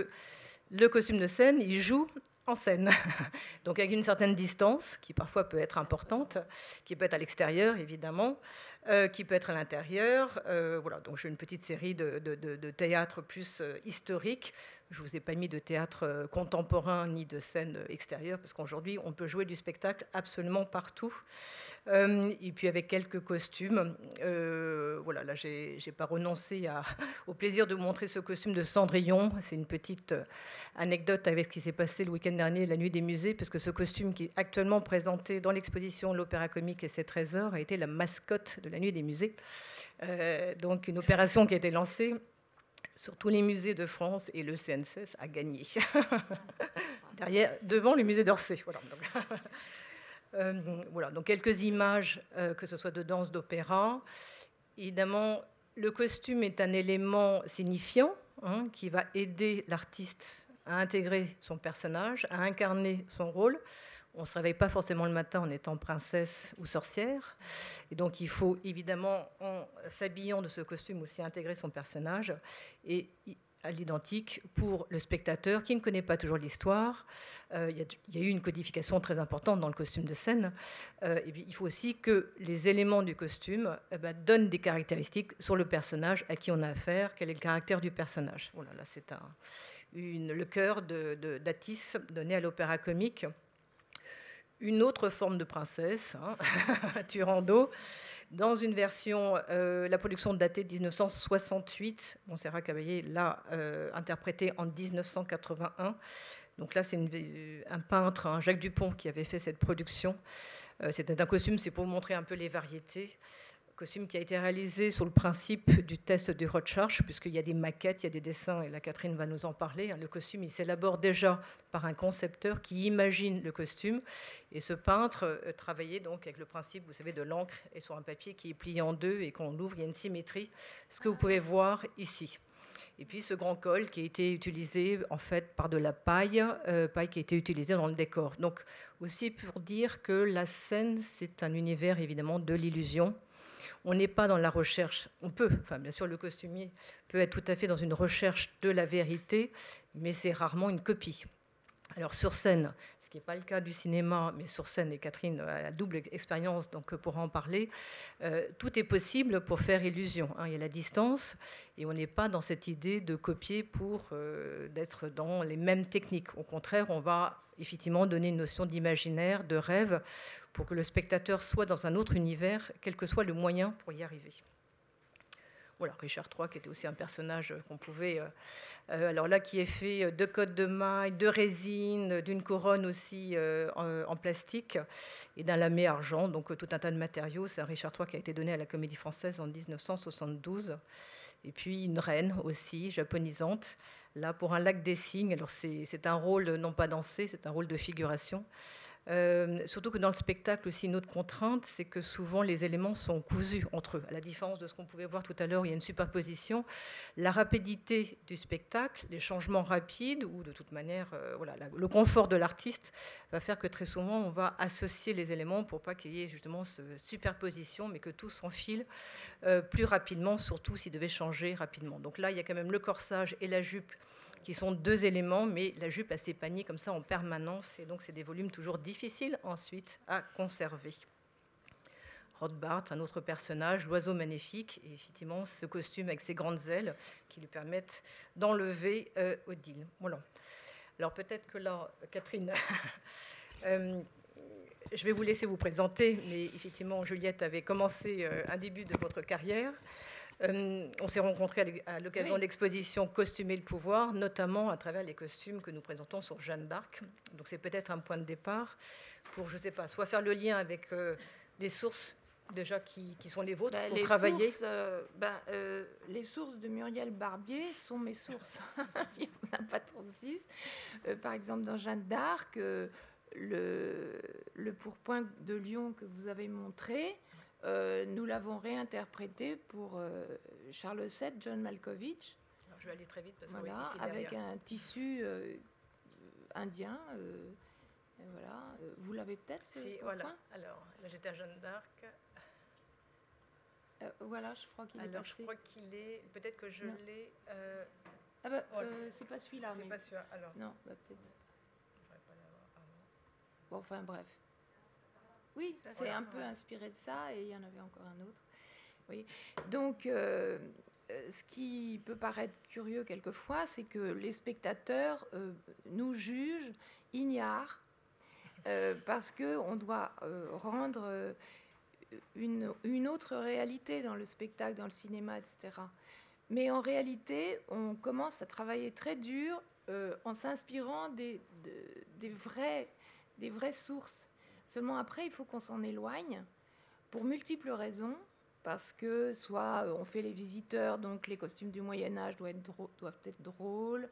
le costume de scène, il joue en scène. Donc avec une certaine distance, qui parfois peut être importante, qui peut être à l'extérieur évidemment, euh, qui peut être à l'intérieur. Euh, voilà, donc j'ai une petite série de, de, théâtre plus euh, historique je ne vous ai pas mis de théâtre contemporain ni de scène extérieure, parce qu'aujourd'hui, on peut jouer du spectacle absolument partout. Et puis avec quelques costumes. Voilà, là, je n'ai pas renoncé au plaisir de vous montrer ce costume de Cendrillon. C'est une petite anecdote avec ce qui s'est passé le week-end dernier, la nuit des musées, parce que ce costume qui est actuellement présenté dans l'exposition L'Opéra Comique et ses trésors a été la mascotte de la des musées. donc une opération qui a été lancée sur tous les musées de France et le CNCS a gagné. Derrière, devant le musée d'Orsay. Voilà, donc, euh, quelques images, euh, que ce soit de danse, d'opéra. Évidemment, le costume est un élément signifiant hein, qui va aider l'artiste à intégrer son personnage, à incarner son rôle on ne se réveille pas forcément le matin en étant princesse ou sorcière. Et donc il faut évidemment, en s'habillant de ce costume, aussi intégrer son personnage. Et à l'identique pour le spectateur qui ne connaît pas toujours l'histoire. Euh, il y, a eu une codification très importante dans le costume de scène. Euh, il faut aussi que les éléments du costume eh ben, donnent des caractéristiques sur le personnage à qui on a affaire, quel est le caractère du personnage. Voilà, là c'est le cœur d'Atis donné à l'opéra comique une autre forme de princesse, hein, Turando, dans une version, euh, la production datée de 1968. Montserrat Caballé l'a euh, interprétée en 1981. Donc là, c'est un peintre, hein, Jacques Dupont, qui avait fait cette production. Euh, c'était un costume, c'est pour montrer un peu les variétés. Costume qui a été réalisé sur le principe du test de Rorschach, puisqu'il y a des maquettes, il y a des dessins, et la Catherine va nous en parler. Hein. Le costume, il s'élabore déjà par un concepteur qui imagine le costume. Et ce peintre euh, travaillait donc avec le principe, vous savez, de l'encre et sur un papier qui est plié en deux et qu'on l'ouvre, il y a une symétrie, ce que vous pouvez voir ici. Et puis ce grand col qui a été utilisé en fait par de la paille, euh, paille qui a été utilisée dans le décor. Donc aussi pour dire que la scène, c'est un univers évidemment de l'illusion on n'est pas dans la recherche, on peut, enfin bien sûr le costumier peut être tout à fait dans une recherche de la vérité, mais c'est rarement une copie. Alors sur scène, ce qui n'est pas le cas du cinéma, mais sur scène, et Catherine a la double expérience, donc pourra en parler, euh, tout est possible pour faire illusion. Hein. Il y a la distance, et on n'est pas dans cette idée de copier pour euh, d'être dans les mêmes techniques. Au contraire, on va effectivement donner une notion d'imaginaire, de rêve, pour que le spectateur soit dans un autre univers, quel que soit le moyen pour y arriver. Richard III, qui était aussi un personnage qu'on pouvait. Euh, euh, alors là, qui est fait de codes de mailles, de résine, d'une couronne aussi euh, en, plastique et d'un lamé argent, donc tout un tas de matériaux. C'est un Richard III qui a été donné à la Comédie Française en 1972. Et puis une reine aussi, japonisante, là pour un lac des signes. Alors c'est un rôle non pas dansé, c'est un rôle de figuration. Euh, surtout que dans le spectacle aussi, une autre contrainte, c'est que souvent les éléments sont cousus entre eux. À la différence de ce qu'on pouvait voir tout à l'heure, il y a une superposition. La rapidité du spectacle, les changements rapides, ou de toute manière, euh, le confort de l'artiste va faire que très souvent on va associer les éléments pour pas qu'il y ait justement cette superposition, mais que tout s'enfile euh, plus rapidement, surtout s'il devait changer rapidement. Donc là, il y a quand même le corsage et la jupe qui sont deux éléments, mais la jupe a ses paniers comme ça en permanence, et donc c'est des volumes toujours difficiles ensuite à conserver. Rothbard, un autre personnage, l'oiseau magnifique, et effectivement ce costume avec ses grandes ailes qui lui permettent d'enlever euh, Odile. Voilà. Alors peut-être que là, Catherine, euh, je vais vous laisser vous présenter, mais effectivement Juliette avait commencé euh, un début de votre carrière. Euh, on s'est rencontrés à l'occasion de l'exposition Costumer le pouvoir, notamment à travers les costumes que nous présentons sur Jeanne d'Arc. Donc c'est peut-être un point de départ pour, je ne sais pas, soit faire le lien avec euh, les sources déjà qui, sont les vôtres bah, pour travailler euh, bah, Les sources de Muriel Barbier sont mes sources. Il n'y en a pas 36. par exemple, dans Jeanne d'Arc, le, le pourpoint de Lyon que vous avez montré, euh, nous l'avons réinterprété pour euh, Charles VII, John Malkovich. je vais aller très vite parce voilà, avec un tissu euh, indien. voilà, vous l'avez peut-être Si, voilà. Alors, là j'étais à Jeanne d'Arc. voilà, je crois qu'il est Alors, je crois qu'il est. Peut-être que je l'ai. ah bah, c'est pas celui-là. C'est pas celui-là. Alors. Non, bah, peut-être. Bon, enfin, bref. Oui, c'est un peu inspiré de ça et il y en avait encore un autre. Oui. Donc, euh, euh, ce qui peut paraître curieux quelquefois, c'est que les spectateurs euh, nous jugent ignares parce qu'on doit rendre une, une, autre réalité dans le spectacle, dans le cinéma, etc. Mais en réalité, on commence à travailler très dur en s'inspirant des, des vraies sources. Seulement après, il faut qu'on s'en éloigne pour multiples raisons. Parce que soit euh, on fait les visiteurs, donc les costumes du Moyen Âge doivent être, drôles,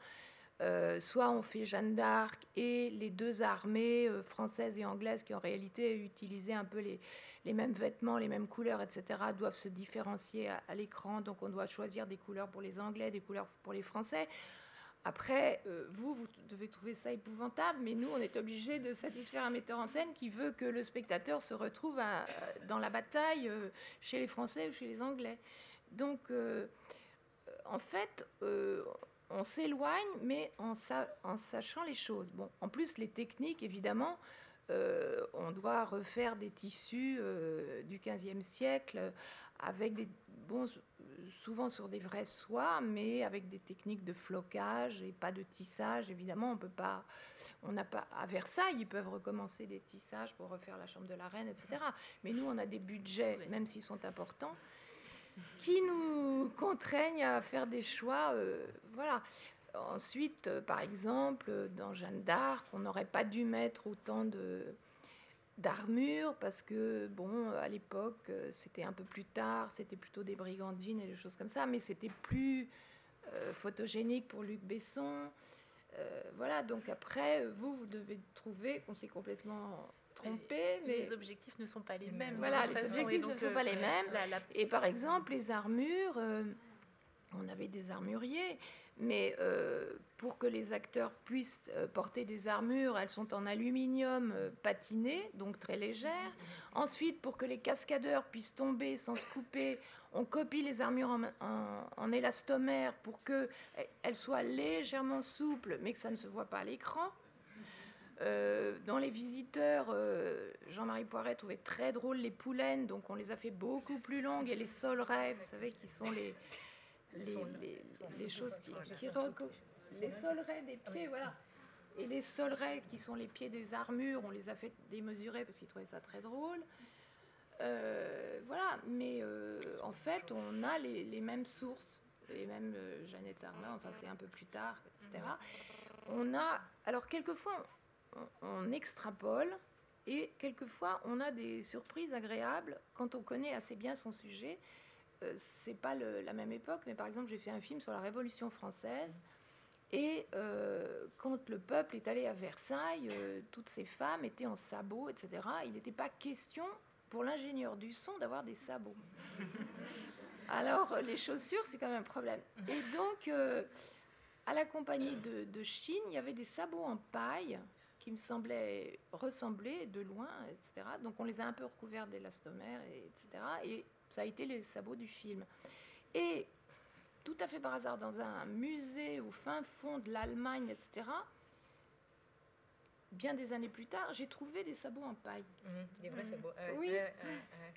euh, soit on fait Jeanne d'Arc et les deux armées euh, françaises et anglaises qui en réalité utilisaient un peu les, mêmes vêtements, les mêmes couleurs, etc., doivent se différencier à l'écran. Donc on doit choisir des couleurs pour les Anglais, des couleurs pour les Français. Après, euh, vous, vous devez trouver ça épouvantable, mais nous, on est obligé de satisfaire un metteur en scène qui veut que le spectateur se retrouve dans la bataille euh, chez les Français ou chez les Anglais. Donc, euh, en fait, on s'éloigne, mais en, en, sachant les choses. Bon, en plus, les techniques, évidemment, on doit refaire des tissus du 15e siècle avec des bons souvent sur des vrais soies, mais avec des techniques de flocage et pas de tissage. Évidemment, on peut pas, on n'a pas à Versailles, ils peuvent recommencer des tissages pour refaire la chambre de la reine, etc. Mais nous, on a des budgets, même s'ils sont importants, qui nous contraignent à faire des choix. Euh, voilà. Ensuite, par exemple, dans Jeanne d'Arc, on n'aurait pas dû mettre autant de d'armure parce que bon à l'époque c'était un peu plus tard c'était plutôt des brigandines et des choses comme ça mais c'était plus photogénique pour Luc Besson. Voilà donc après vous vous devez trouver qu'on s'est complètement trompé mais les objectifs ne sont pas les mêmes voilà les objectifs ne sont pas les mêmes. et par exemple les armures on avait des armuriers mais euh, pour que les acteurs puissent euh, porter des armures, elles sont en aluminium euh, patiné, donc très légères. Ensuite, pour que les cascadeurs puissent tomber sans se couper, on copie les armures en, élastomère pour qu'elles soient légèrement souples, mais que ça ne se voit pas à l'écran. dans les visiteurs, Jean-Marie Poiret trouvait très drôle les poulaines, donc on les a fait beaucoup plus longues, et les solerets, vous savez, qui sont les, les, choses qui, qui les solerets des pieds, voilà. Et les solerets qui sont les pieds des armures, on les a fait démesurer parce qu'ils trouvaient ça très drôle. Euh, voilà, mais euh, en fait, on a les, mêmes sources, et même euh, Jeannette Arnaud, enfin c'est un peu plus tard, etc. On a, alors quelquefois, on extrapole, et quelquefois, on a des surprises agréables quand on connaît assez bien son sujet. Euh, c'est pas la même époque, mais par exemple, j'ai fait un film sur la Révolution française. Et euh, quand le peuple est allé à Versailles, euh, toutes ces femmes étaient en sabots, etc. Il n'était pas question pour l'ingénieur du son d'avoir des sabots. Alors, les chaussures, c'est quand même un problème. Et donc, à la compagnie de, de, Chine, il y avait des sabots en paille qui me semblaient ressembler de loin, etc. Donc, on les a un peu recouverts d'élastomère, etc. Et ça a été les sabots du film. Et tout à fait par hasard, dans un musée au fin fond de l'Allemagne, etc., bien des années plus tard, j'ai trouvé des sabots en paille. Mmh, des vrais sabots. oui.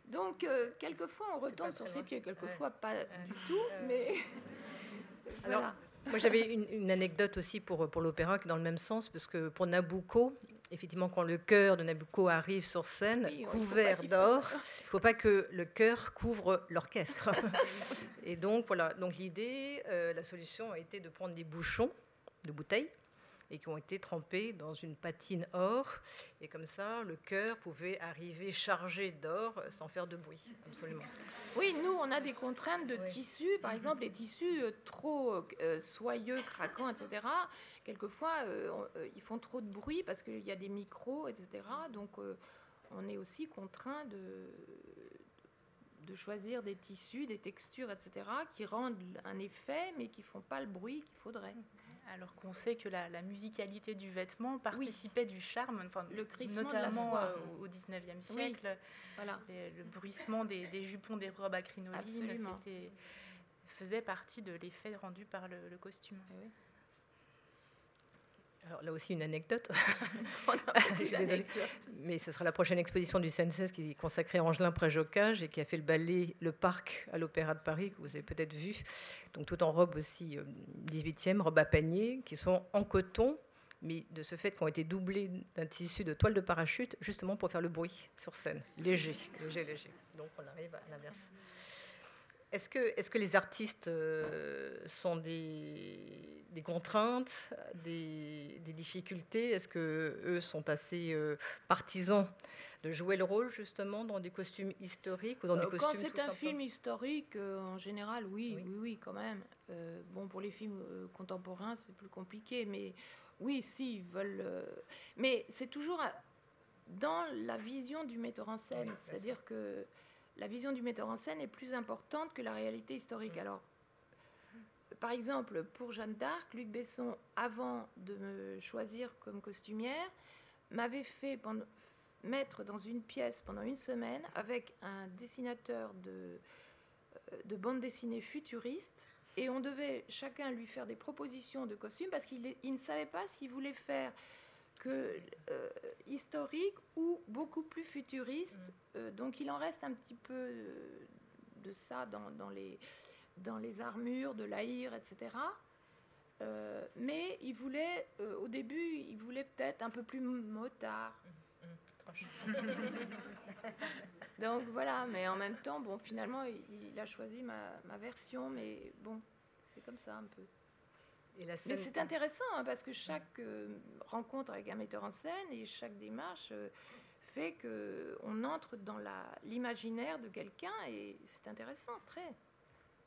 Donc, euh, quelquefois, on retombe sur ses pieds, quelquefois pas du tout, mais. Alors, moi, j'avais une, une, anecdote aussi pour, pour l'opéra, dans le même sens, parce que pour Nabucco, effectivement, quand le cœur de Nabucco arrive sur scène, couvert d'or, il ne faut pas que le cœur couvre l'orchestre. et donc, voilà. Donc, l'idée, euh, la solution a été de prendre des bouchons de bouteilles et qui ont été trempés dans une patine or. Et comme ça, le cœur pouvait arriver chargé d'or sans faire de bruit, absolument. Oui, nous, on a des contraintes de tissus. Par exemple, les tissus euh, trop euh, soyeux, craquants, etc. Quelquefois, euh, ils font trop de bruit parce qu'il y a des micros, etc. Donc, on est aussi contraint de, de choisir des tissus, des textures, etc., qui rendent un effet, mais qui font pas le bruit qu'il faudrait. Alors qu'on sait que la, musicalité du vêtement participait du charme, enfin, le notamment euh, au XIXe siècle. Voilà. le bruissement des, jupons, des robes à crinoline, faisait partie de l'effet rendu par le, costume. Eh oui. Alors là aussi une anecdote. Mais ce sera la prochaine exposition du CNCS qui est consacrée à Angelin Préjocage et qui a fait le ballet Le Parc à l'Opéra de Paris, que vous avez peut-être vu. Donc tout en robe aussi 18e, euh, robe à panier, qui sont en coton, mais de ce fait qu'on ont été doublés d'un tissu de toile de parachute, justement pour faire le bruit sur scène. Léger, léger, léger. Donc on arrive à l'inverse. Est-ce que, est que les artistes euh, sont des, des contraintes, des, des difficultés? Est-ce qu'eux sont assez euh, partisans de jouer le rôle justement dans des costumes historiques ou dans des euh, costumes Quand c'est un film historique, en général, oui, oui, oui, quand même. bon, pour les films contemporains, c'est plus compliqué, mais oui, si, ils veulent. mais c'est toujours dans la vision du metteur en scène, c'est-à-dire que la vision du metteur en scène est plus importante que la réalité historique. Mm. Alors, par exemple, pour Jeanne d'Arc, Luc Besson, avant de me choisir comme costumière, m'avait fait mettre dans une pièce pendant une semaine avec un dessinateur de, euh, de bande dessinée futuriste. Et on devait chacun lui faire des propositions de costumes parce qu'il ne savait pas s'il voulait faire que euh, historique ou beaucoup plus futuriste. Mm. Euh, donc il en reste un petit peu euh, de ça dans, dans, les, dans les armures de l'Aïr, etc. mais il voulait, au début, il voulait peut-être un peu plus motard. Mm, mm, donc voilà, mais en même temps, bon, finalement, il, a choisi ma, ma version, mais bon, c'est comme ça un peu. Mais c'est intéressant hein, parce que chaque euh, rencontre avec un metteur en scène et chaque démarche euh, fait qu'on entre dans l'imaginaire de quelqu'un et c'est intéressant, très.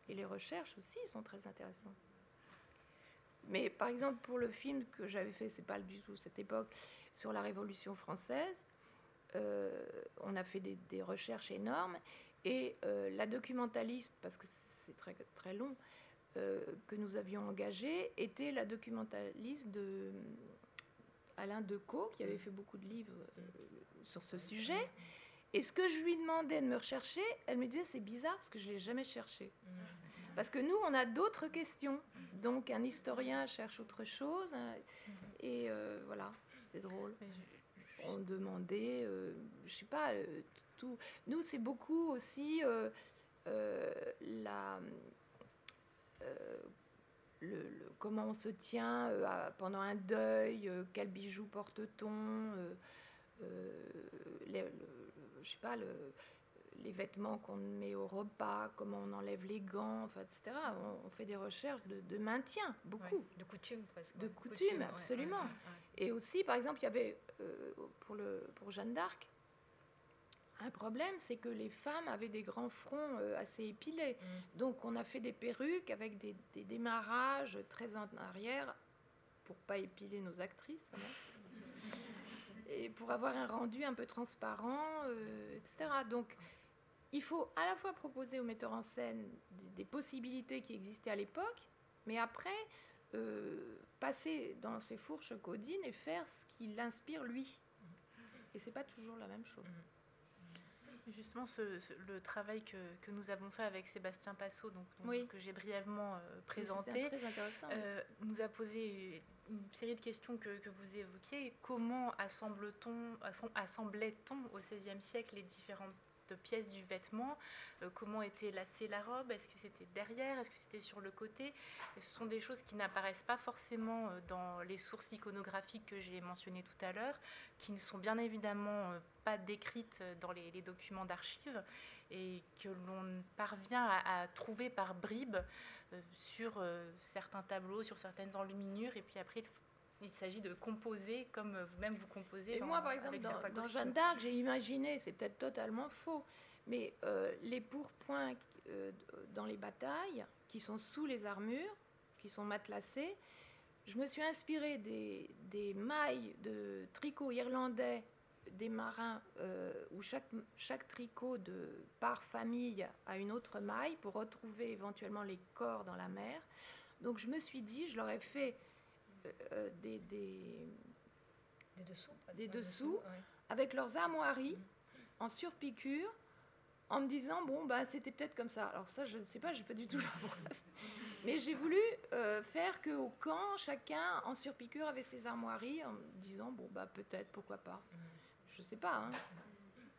Et les recherches aussi sont très intéressantes. Mais par exemple, pour le film que j'avais fait, c'est pas du tout cette époque, sur la Révolution française, euh, on a fait des, recherches énormes et la documentaliste, parce que c'est très, très long, que nous avions engagée, était la documentaliste de Alain Decaux, qui avait fait beaucoup de livres sur ce sujet. Et ce que je lui demandais de me rechercher, elle me disait c'est bizarre parce que je ne l'ai jamais cherché. Parce que nous, on a d'autres questions. Donc un historien cherche autre chose. Hein, et voilà, c'était drôle on demandait, euh, je sais pas, euh, tout. Nous, c'est beaucoup aussi euh, la. Le, comment on se tient pendant un deuil, quel bijou porte-t-on, je sais pas, le, les vêtements qu'on met au repas, comment on enlève les gants, enfin, etc. On, fait des recherches de, maintien, beaucoup. de coutume, presque. De coutume, absolument. Et aussi, par exemple, il y avait, euh, pour, le, pour Jeanne d'Arc, un problème, c'est que les femmes avaient des grands fronts euh, assez épilés. Mm. Donc, on a fait des perruques avec des, démarrages très en arrière pour pas épiler nos actrices, et pour avoir un rendu un peu transparent, euh, etc. Donc, il faut à la fois proposer aux metteurs en scène des, possibilités qui existaient à l'époque, mais après euh, passer dans ses fourches codines et faire ce qui l'inspire lui. Et c'est pas toujours la même chose. Justement, le travail que, nous avons fait avec Sébastien Passot, donc, que j'ai brièvement euh, présenté, euh, nous a posé une série de questions que, que vous évoquiez. Comment assemble-t-on, assemblait-on au XVIe siècle les différentes pièces du vêtement, euh, comment était lacée la robe, est-ce que c'était derrière, est-ce que c'était sur le côté. ce sont des choses qui n'apparaissent pas forcément euh, dans les sources iconographiques que j'ai mentionnées tout à l'heure, qui ne sont bien évidemment euh, pas décrites dans les, documents d'archives et que l'on parvient à, trouver par bribes sur certains tableaux, sur certaines enluminures, et puis après il s'agit de composer comme vous-même vous composez. Et moi, par exemple, dans, dans Jeanne d'Arc, j'ai imaginé, c'est peut-être totalement faux, mais euh, les pourpoints euh, dans les batailles, qui sont sous les armures, qui sont matelassés, je me suis inspirée des, des mailles de tricot irlandais des marins euh, où chaque, chaque tricot de par famille a une autre maille pour retrouver éventuellement les corps dans la mer. Donc je me suis dit, je leur ai fait euh, des, des, dessous, des dessous avec leurs armoiries en surpiqûre en me disant bon ben c'était peut-être comme ça. Alors ça je ne sais pas j'ai pas du tout la preuve. Mais j'ai voulu euh, faire que au camp chacun en surpiqûre avait ses armoiries en me disant bon bah peut-être pourquoi pas. Je sais pas hein.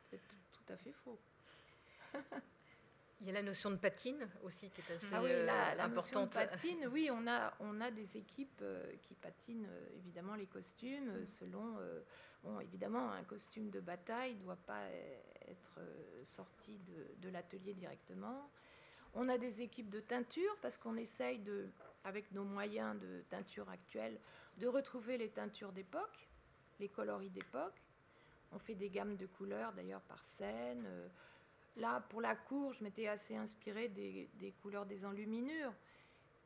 c'est tout à fait faux Il y a la notion de patine aussi qui est assez ah oui, la, la importante. Notion de patine, oui, on a, on a des équipes euh, qui patinent euh, évidemment les costumes euh, selon. bon, évidemment, un costume de bataille ne doit pas être sorti de, de l'atelier directement. On a des équipes de teinture parce qu'on essaye de, avec nos moyens de teinture actuels, de retrouver les teintures d'époque, les coloris d'époque. On fait des gammes de couleurs d'ailleurs par scène. Là, pour la cour, je m'étais assez inspirée des, couleurs des enluminures.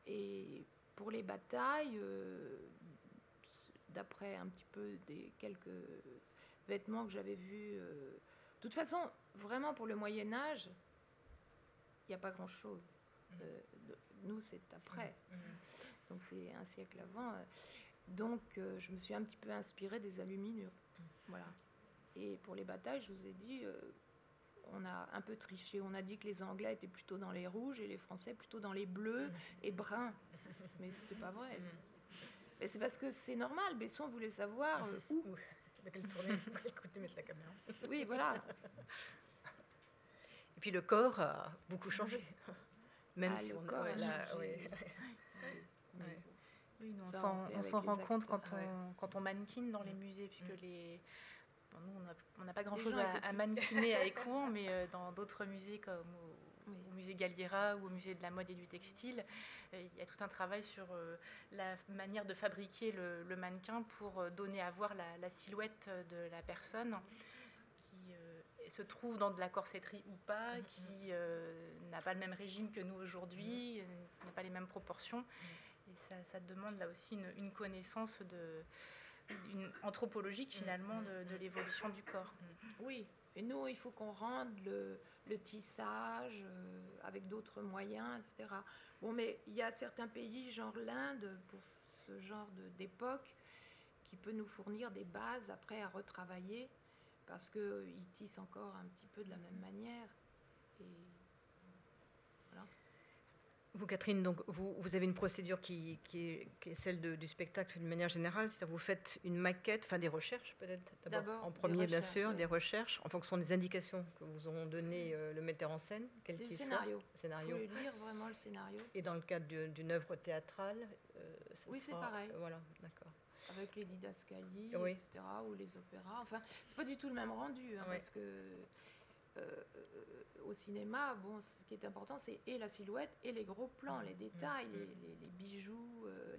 Et pour les batailles, euh, d'après un petit peu des quelques vêtements que j'avais vus. Euh, de toute façon, vraiment pour le Moyen Âge, il n'y a pas grand-chose. Mmh. Euh, nous, c'est après. Mmh. Donc c'est un siècle avant. Donc je me suis un petit peu inspirée des enluminures. Mmh. Voilà. Et pour les batailles, je vous ai dit, on a un peu triché. On a dit que les Anglais étaient plutôt dans les rouges et les Français plutôt dans les bleus et bruns. Mais ce n'était pas vrai. Mais c'est parce que c'est normal. Besson voulait savoir euh, où. la caméra. Oui, voilà. Et puis le corps a beaucoup changé. Même ah, si on corps a Oui, on s'en rend compte quand on, quand on mannequine dans les musées, puisque mm. Nous, on n'a pas grand-chose à, à, mannequiner à Écouen, mais euh, dans d'autres musées comme au, musée Galliera ou au musée de la mode et du textile, euh, il y a tout un travail sur euh, la manière de fabriquer le, mannequin pour donner à voir la, silhouette de la personne. se trouve dans de la corsetterie ou pas, mm-hmm. qui n'a pas le même régime que nous aujourd'hui, mm-hmm. n'a pas les mêmes proportions. Et ça, ça demande là aussi une, connaissance de, une anthropologique finalement de, de l'évolution du corps. Oui, et nous, il faut qu'on rende le, le tissage avec d'autres moyens, etc. Bon, mais il y a certains pays, genre l'Inde, pour ce genre d'époque, qui peut nous fournir des bases après à retravailler, parce qu'ils tissent encore un petit peu de la même manière. Et vous, Catherine, donc vous, vous avez une procédure qui, qui, est, celle de, du spectacle d'une manière générale, c'est-à-dire vous faites une maquette, enfin des recherches peut-être d'abord, en premier bien sûr, des recherches en fonction des indications que vous ont donné euh, le metteur en scène, quel qu'il soit. Scénario. scénario. Faut lire vraiment le scénario. Et dans le cadre d'une œuvre théâtrale, euh, oui c'est pareil. voilà, d'accord. Avec les didascalies, etc., ou les opéras. Enfin, c'est pas du tout le même rendu, hein, parce que euh, au cinéma, bon, ce qui est important, c'est et la silhouette et les gros plans, les détails, mm. les, bijoux, euh,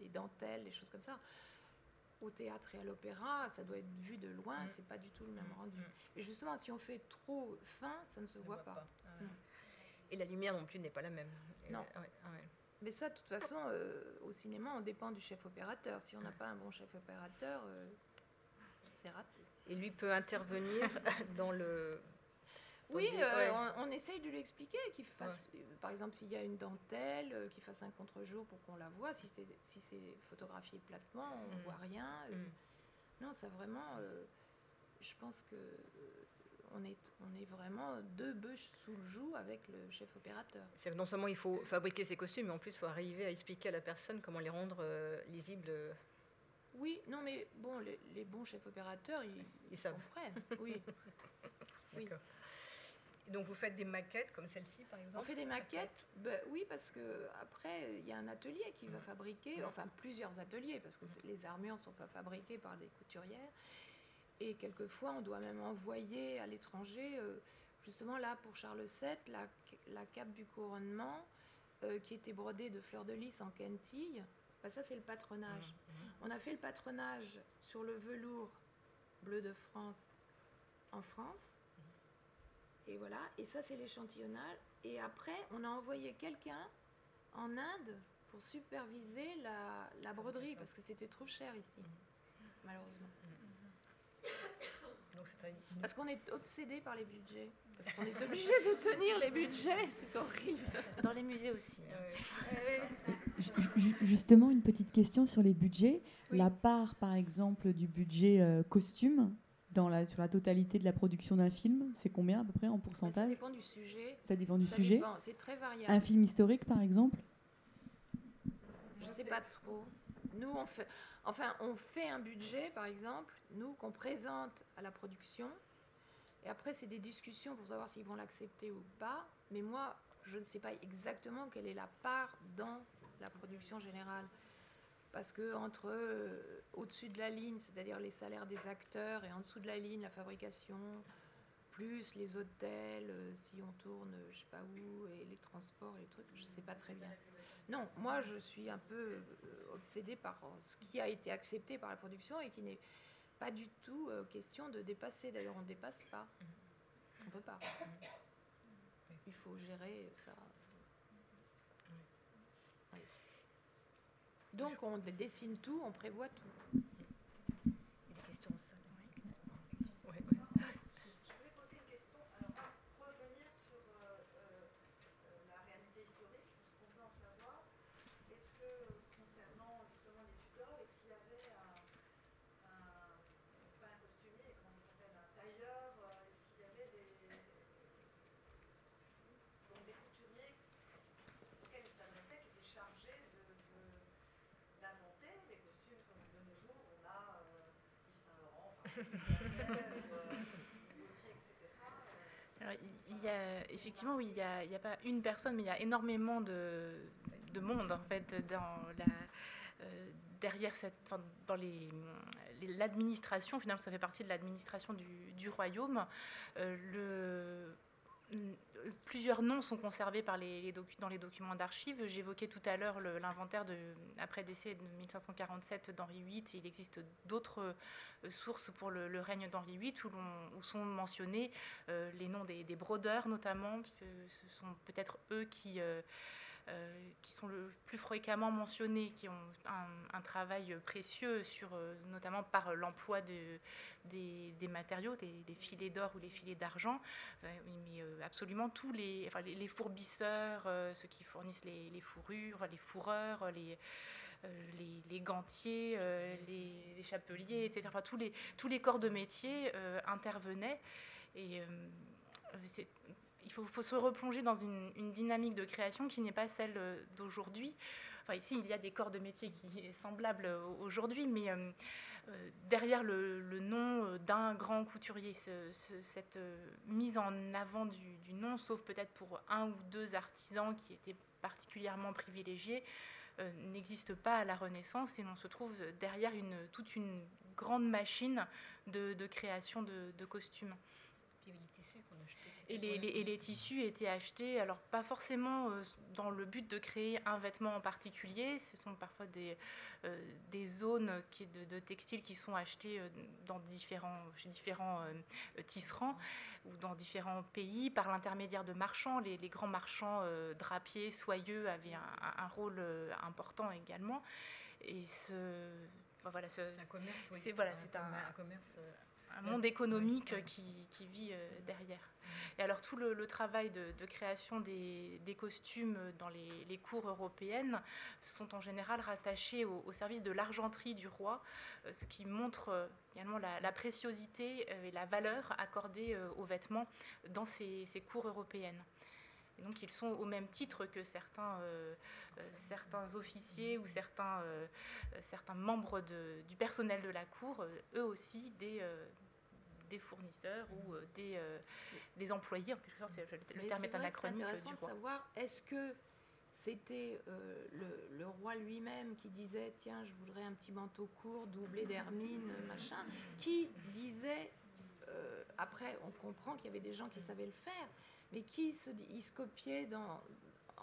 les, dentelles, les choses comme ça. Au théâtre et à l'opéra, ça doit être vu de loin, mm. c'est pas du tout le même mm. rendu. Et justement, si on fait trop fin, ça ne se voit pas. Ah et la lumière non plus n'est pas la même. non. Ah ah Mais ça, de toute façon, euh, au cinéma, on dépend du chef opérateur. Si on n'a pas un bon chef opérateur, c'est raté. Et lui peut intervenir dans le oui, euh, on, essaye de lui expliquer qu'il fasse, euh, par exemple, s'il y a une dentelle, euh, qu'il fasse un contre-jour pour qu'on la voit. Si c'est si photographié platement, on ne mm. voit rien. Mm. Non, ça vraiment, je pense que on est, on est vraiment deux bûches sous le joug avec le chef opérateur. non seulement il faut fabriquer ses costumes, mais en plus il faut arriver à expliquer à la personne comment les rendre lisibles. Oui, non, mais bon, les, bons chefs opérateurs, ils, ils savent. comprennent. Oui. oui. Donc vous faites des maquettes comme celle-ci par exemple? On fait des maquettes, ben, oui, parce que après il y a un atelier qui va fabriquer, enfin plusieurs ateliers, parce que les armures ne sont pas fabriquées par des couturières. Et quelquefois on doit même envoyer à l'étranger, euh, justement là pour Charles VII, la, la cape du couronnement euh, qui était brodée de fleurs de lys en quentille. Ben, ça c'est le patronage. Mmh, mmh. On a fait le patronage sur le velours bleu de France en France et voilà, et ça c'est l'échantillonnage. Et après, on a envoyé quelqu'un en Inde pour superviser la, broderie, parce que c'était trop cher ici, malheureusement. Donc parce qu'on est obsédé par les budgets. Parce qu'on est obligé de tenir les budgets, c'est horrible. Dans les musées aussi. Justement, une petite question sur les budgets. La part, par exemple, du budget euh, costume, la, sur la totalité de la production d'un film C'est combien à peu près en pourcentage Ça dépend du sujet. Ça dépend du sujet C'est très variable. Un film historique, par exemple Je ne sais pas trop. Nous, on fait, enfin, on fait un budget, par exemple, nous, qu'on présente à la production. Et après, c'est des discussions pour savoir s'ils vont l'accepter ou pas. Mais moi, je ne sais pas exactement quelle est la part dans la production générale parce que entre euh, au-dessus de la ligne, c'est-à-dire les salaires des acteurs, et en dessous de la ligne, la fabrication, plus les hôtels, euh, si on tourne, je sais pas où, et les transports, et les trucs, je sais pas très bien. Non, moi je suis un peu euh, obsédée par ce qui a été accepté par la production et qui n'est pas du tout question de dépasser. D'ailleurs, on ne dépasse pas. On ne peut pas. Il faut gérer ça. Donc on dessine tout, on prévoit tout. Il y a, effectivement, oui, il n'y a, pas une personne, mais il y a énormément de, de monde en fait dans la, euh, derrière cette, dans les, l'administration. Finalement, ça fait partie de l'administration du, royaume. Euh, plusieurs noms sont conservés dans les documents d'archives. J'évoquais tout à l'heure l'inventaire après décès de 1547 d'Henri VIII. Il existe d'autres euh, sources pour le, règne d'Henri VIII où, sont mentionnés euh, les noms des, brodeurs notamment. Ce, ce sont peut-être eux qui... Euh, qui sont le plus fréquemment mentionnés, qui ont un, travail précieux, sur, euh, notamment par l'emploi de, des, matériaux, des, filets d'or ou les filets d'argent, euh, mais absolument tous les, enfin, les, fourbisseurs, ceux qui fournissent les, fourrures, les fourreurs, les, les, gantiers, les, chapeliers, etc. Enfin, tous, les, tous les corps de métier intervenaient. Et c'est il faut, se replonger dans une, dynamique de création qui n'est pas celle euh, d'aujourd'hui. Enfin, ici, il y a des corps de métier qui est semblable euh, aujourd'hui, mais euh, derrière le, nom d'un grand couturier, cette mise en avant du, nom, sauf peut-être pour un ou deux artisans qui étaient particulièrement privilégiés, n'existe pas à la Renaissance et l'on se trouve derrière toute une grande machine de, création de costumes. Et les, tissus étaient achetés, alors pas forcément euh, dans le but de créer un vêtement en particulier, ce sont parfois des, euh, des zones qui, de, textiles qui sont achetés euh, dans différents, chez différents tisserands ou dans différents pays par l'intermédiaire de marchands. Les, grands marchands drapiers, soyeux avaient un, rôle important également. Et ce, voilà, c'est un commerce, oui. C'est voilà, c'est un, un, commerce un monde économique qui, qui vit euh, derrière. Et alors tout le, travail de, création des, des, costumes dans les, les, cours européennes sont en général rattachés au, service de l'argenterie du roi, euh, ce qui montre euh, également la, préciosité et la valeur accordée aux vêtements dans ces, ces cours européennes. Et donc ils sont au même titre que certains, certains officiers ou certains, certains membres de, du personnel de la cour, eux aussi des, des fournisseurs ou euh, des, euh, des employés, en quelque sorte, le, terme est, anachronique. C'est intéressant de savoir, est-ce que c'était euh, le, le, roi lui-même qui disait tiens je voudrais un petit manteau court doublé d'hermine machin qui disait après on comprend qu'il y avait des gens qui savaient le faire mais qui se, il se copiait dans,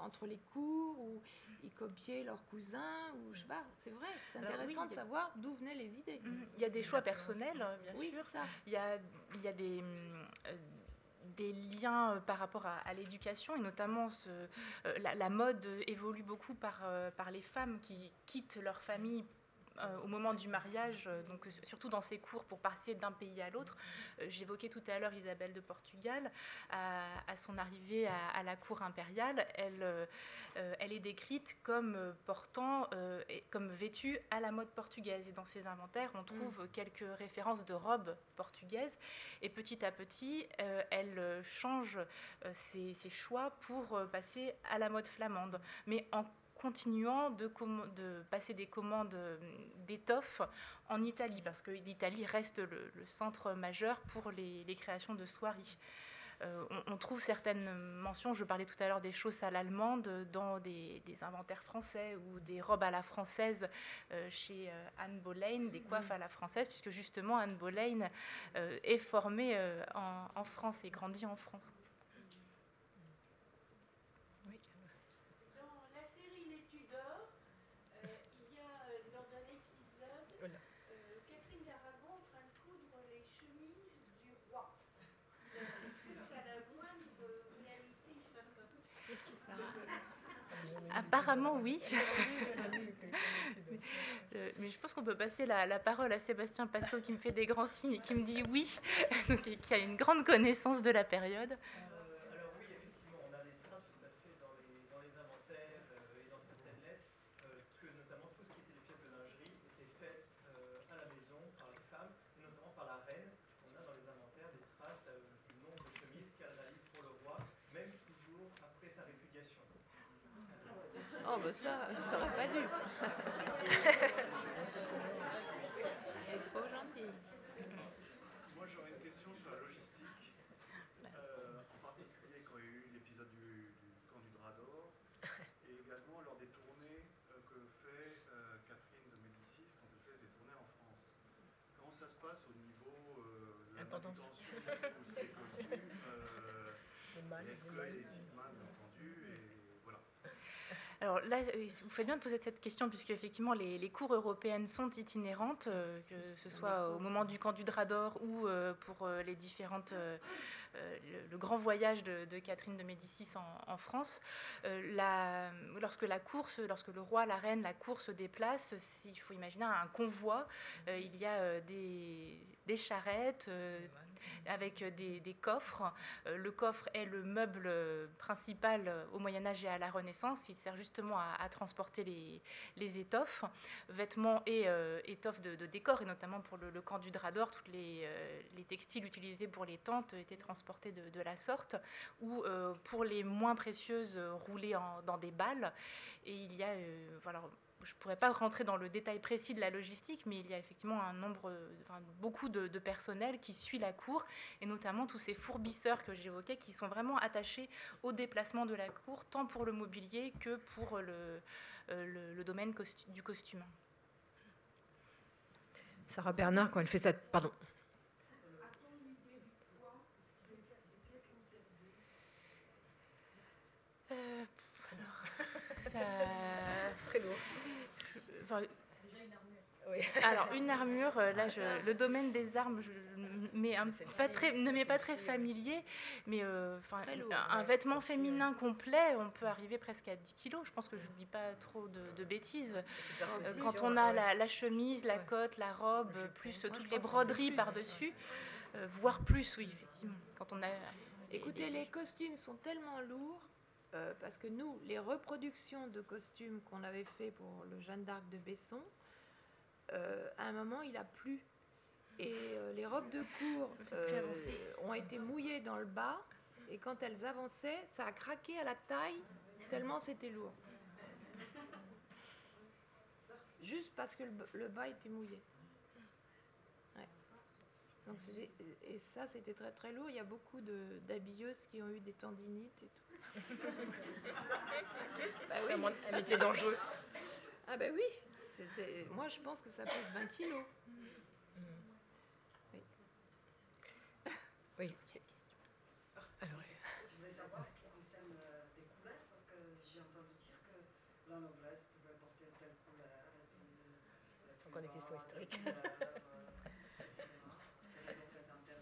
entre les cours ou ils copiaient leurs cousins ou je sais pas. C'est vrai, c'est intéressant de savoir d'où venaient les idées. Mhm. Il y a des choix personnels, bien oui, sûr. Ça. Il y a, il y a des euh, des liens euh, par rapport à, l'éducation et notamment ce, euh, la, la, mode évolue beaucoup par, par les femmes qui quittent leur famille au moment du mariage, euh, donc surtout dans ses cours pour passer d'un pays à l'autre. Euh, j'évoquais tout à l'heure Isabelle de Portugal. À, son arrivée à, la cour impériale, elle, elle est décrite comme portant, comme vêtue à la mode portugaise. Et dans ses inventaires, on trouve mm. quelques références de robes portugaises. Et petit à petit, elle change ses, ses, choix pour passer à la mode flamande. Mais en continuant de, de passer des commandes euh, d'étoffes en Italie, parce que l'Italie reste le, centre majeur pour les, créations de soieries. Euh, on, trouve certaines mentions, je parlais tout à l'heure des chausses à l'allemande, dans des, inventaires français ou des robes à la française euh, chez Anne Boleyn, des coiffes à la française, puisque justement Anne Boleyn est formée en, en France et grandit en France. Apparemment, oui. Euh, mais je pense qu'on peut passer la, parole à Sébastien Passot qui me fait des grands signes et qui me dit oui, donc, qui a une grande connaissance de la période. Ça, n'aurait pas dû. Elle est trop gentille. Moi, j'aurais une question sur la logistique, euh, en particulier quand il y a eu l'épisode du, camp du Drap d'Or, et également lors des tournées euh, que fait euh, Catherine de Médicis quand elle fait ses tournées en France. Comment ça se passe au niveau de la ou ses costumes Est-ce que les petites mains, bien entendu, et. Alors là, euh, vous faites bien de poser cette question, puisque effectivement les, cours européennes sont itinérantes, euh, que ce soit au moment du camp du Drador ou euh, pour les différentes euh, le, grand voyage de, Catherine de Médicis en, France, lorsque la course, lorsque le roi, la reine, la course se déplace, il faut imaginer un convoi, il y a des, des charrettes, avec des, coffres. Euh, le coffre est le meuble principal au Moyen Âge et à la Renaissance. Il sert justement à, transporter les, étoffes, vêtements et euh, étoffes de, décor, et notamment pour le, camp du drap d'or, tous euh, les, textiles utilisés pour les tentes étaient transportés de, la sorte, ou pour les moins précieuses, roulés dans des balles. Et il y a, voilà, je ne pourrais pas rentrer dans le détail précis de la logistique, mais il y a effectivement un nombre, beaucoup de, personnel qui suit la cour, et notamment tous ces fourbisseurs que j'évoquais, qui sont vraiment attachés au déplacement de la cour, tant pour le mobilier que pour le, euh, domaine du costume. Sarah Bernard, quand elle fait ça, pardon. Euh, alors, ça... Très lourd. Alors une armure, euh, là, je, le domaine des armes, je, un, pas très, ne m'est pas très familier, mais euh, un, vêtement féminin complet, on peut arriver presque à 10 kilos. Je pense que je ne dis pas trop de, bêtises. Euh, quand on a la, chemise, la cote, la robe, plus toutes les broderies par-dessus, voire plus, oui, effectivement. Quand on a, Écoutez, les costumes sont tellement lourds euh, parce que nous, les reproductions de costumes qu'on avait fait pour le Jeanne d'Arc de Besson, euh, à un moment, il a plu. Et euh, les robes de cour ont été mouillées dans le bas. Et quand elles avançaient, ça a craqué à la taille, tellement c'était lourd. Juste parce que le, bas était mouillé. Donc et ça, c'était très très lourd. Il y a beaucoup d'habilleuses qui ont eu des tendinites et tout. bah oui. Un métier dangereux. Ah ben oui, moi je pense que ça pèse 20 kilos. Oui. Oui. Alors, je voulais savoir ce qui concerne euh, des couleurs, parce que j'ai entendu dire que la noblesse pouvait porter telle couleur. Donc on des questions historiques.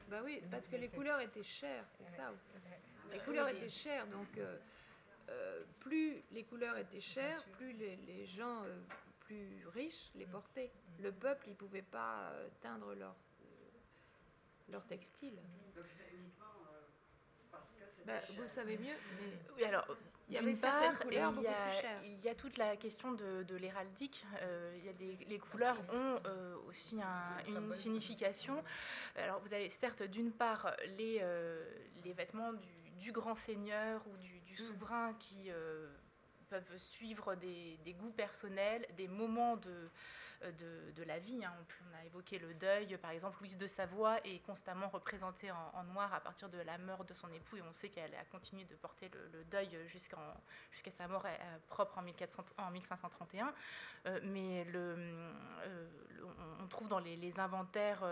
Bah oui, parce que les couleurs étaient chères, c'est ça aussi. Les couleurs étaient chères, donc euh, euh, plus les couleurs étaient chères, plus les, gens euh, plus riches les portaient. Le peuple, il ne pouvait pas teindre leur, leur textile. Donc c'était uniquement parce que c'était bah, Vous savez mieux, mais... Oui, alors d'une part, il y, a, il y, a, toute la question de, l'héraldique. Euh, il y a des, les couleurs ont euh, aussi une signification. Alors, vous avez certes, d'une part, les, euh, les vêtements du, grand seigneur ou du, du mm. souverain qui peuvent suivre des, des, goûts personnels, des moments de euh, de, la vie. Hein. On, a évoqué le deuil, par exemple, Louise de Savoie est constamment représentée en, noir à partir de la mort de son époux, et on sait qu'elle a continué de porter le, deuil jusqu'à sa mort euh, propre en, 1531. Euh, mais on trouve dans les, inventaires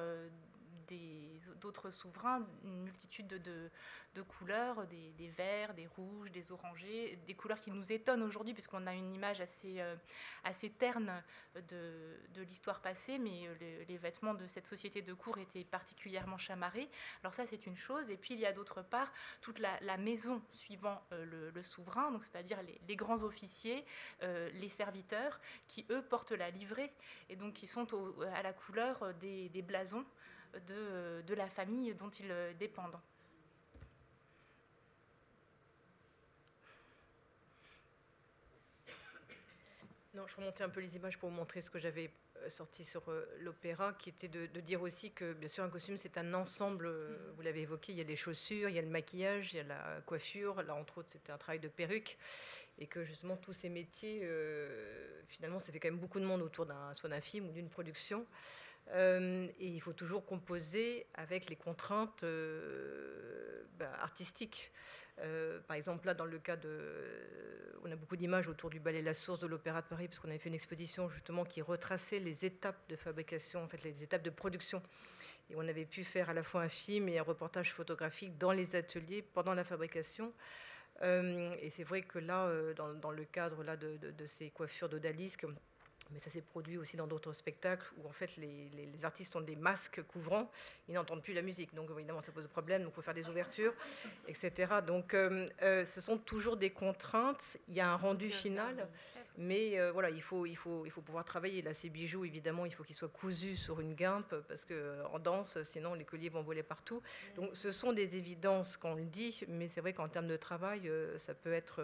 d'autres souverains une multitude de, couleurs, des, verts, des rouges, des orangés, des couleurs qui nous étonnent aujourd'hui puisqu'on a une image assez, euh, terne de, l'histoire passée, mais euh, les, vêtements de cette société de cour étaient particulièrement chamarrés. Alors ça, c'est une chose. Et puis, il y a d'autre part toute la, maison suivant euh, le, souverain, donc c'est-à-dire les, grands officiers, les serviteurs, qui, eux, portent la livrée et donc qui sont à la couleur des blasons de, la famille dont ils dépendent. Non, je remontais un peu les images pour vous montrer ce que j'avais euh, sorti sur euh, l'opéra, qui était de, dire aussi que, bien sûr, un costume, c'est un ensemble, euh, vous l'avez évoqué, il y a les chaussures, il y a le maquillage, il y a la coiffure, là, entre autres, c'était un travail de perruque, et que justement, tous ces métiers, finalement, ça fait quand même beaucoup de monde autour d'un, soit d'un film ou d'une production. Et il faut toujours composer avec les contraintes bah, artistiques. par exemple, là, dans le cas de. On a beaucoup d'images autour du ballet La Source de l'Opéra de Paris, puisqu'on avait fait une exposition justement qui retraçait les étapes de fabrication, en fait, les étapes de production. Et on avait pu faire à la fois un film et un reportage photographique dans les ateliers pendant la fabrication. Euh, et c'est vrai que là, euh, dans, le cadre là, de, ces coiffures d'odalisque, mais ça s'est produit aussi dans d'autres spectacles où en fait les, artistes ont des masques couvrants, ils n'entendent plus la musique, donc évidemment ça pose problème, donc il faut faire des ouvertures, etc. Donc euh, ce sont toujours des contraintes, il y a un rendu final, mais euh, voilà, il faut, il, faut, il faut pouvoir travailler. Là, ces bijoux, évidemment, il faut qu'ils soient cousus sur une guimpe, parce qu'en euh, danse, sinon les colliers vont voler partout. Donc ce sont des évidences qu'on le dit, mais c'est vrai qu'en termes de travail, euh, ça peut être...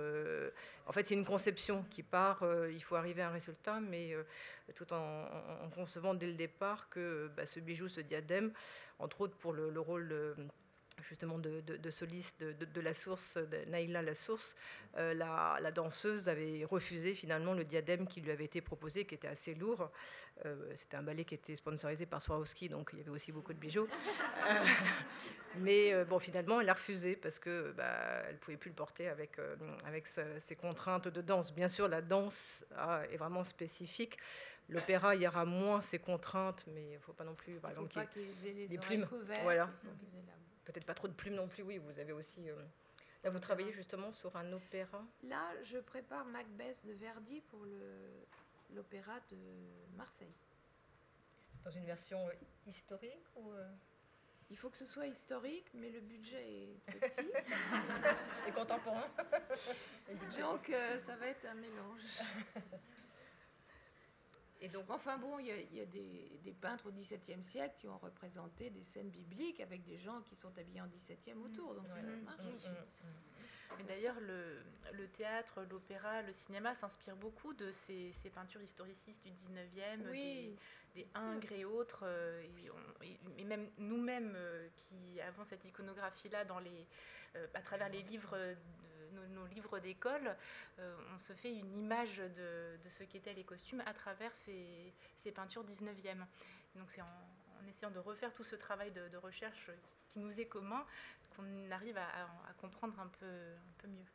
en fait, c'est une conception qui part, il faut arriver à un résultat, mais tout en, concevant dès le départ que bah, ce bijou, ce diadème, entre autres pour le, le rôle justement de, de, soliste de, la source, de Naïla la source, euh, la, danseuse avait refusé finalement le diadème qui lui avait été proposé, qui était assez lourd. Euh, c'était un ballet qui était sponsorisé par Swarovski, donc il y avait aussi beaucoup de bijoux. Euh, mais bon, finalement, elle a refusé parce que bah, elle pouvait plus le porter avec avec ses contraintes de danse. Bien sûr, la danse ah, est vraiment spécifique. L'opéra, il y aura moins ces contraintes, mais il ne faut pas non plus, par exemple, qu'il y ait des plumes. Voilà peut-être pas trop de plumes non plus. Oui, vous avez aussi. Euh, là, vous travaillez justement sur un opéra. Là, je prépare Macbeth de Verdi pour l'opéra de Marseille. Dans une version euh, historique ou euh? Il faut que ce soit historique, mais le budget est petit. Et contemporain. Donc, ça va être un mélange. Et donc, enfin bon, il y a, des, peintres au XVIIe siècle qui ont représenté des scènes bibliques avec des gens qui sont habillés en XVIIe autour, donc ça marche aussi. Mais d'ailleurs, le, théâtre, l'opéra, le cinéma s'inspirent beaucoup de ces, peintures historicistes du 19e, des, Ingres et autres. Euh, et, même nous-mêmes euh, qui avons cette iconographie-là dans les, euh, à travers les livres nos, livres d'école, euh, on se fait une image de, ce qu'étaient les costumes à travers ces, peintures 19e. Donc c'est en, essayant de refaire tout ce travail de, recherche qui nous est commun qu'on arrive à, comprendre un peu, un peu mieux.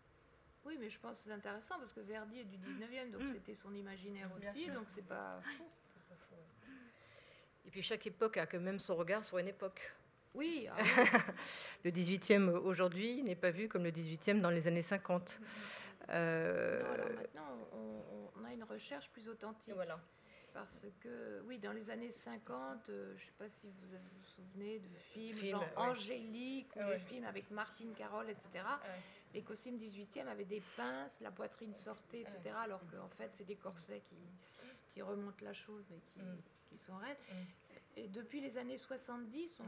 Oui, mais je pense que c'est intéressant parce que Verdi est du 19e, donc mm. c'était son imaginaire aussi, donc c'est pas faux. Et puis chaque époque a quand même son regard sur une époque. Oui. Ah le 18e aujourd'hui n'est pas vu comme le 18e dans les années 50. Euh, alors maintenant, on, a une recherche plus authentique. Voilà. Parce que, oui, dans les années 50, euh, je ne sais pas si vous vous souvenez de films genre Angélique ou des films avec Martine Carole, etc. Les costumes 18e avaient des pinces, la poitrine sortait, etc. Alors qu'en fait, c'est des corsets qui, qui remontent la chose, mais qui, mm. qui sont raides. Mm. Et depuis les années 70,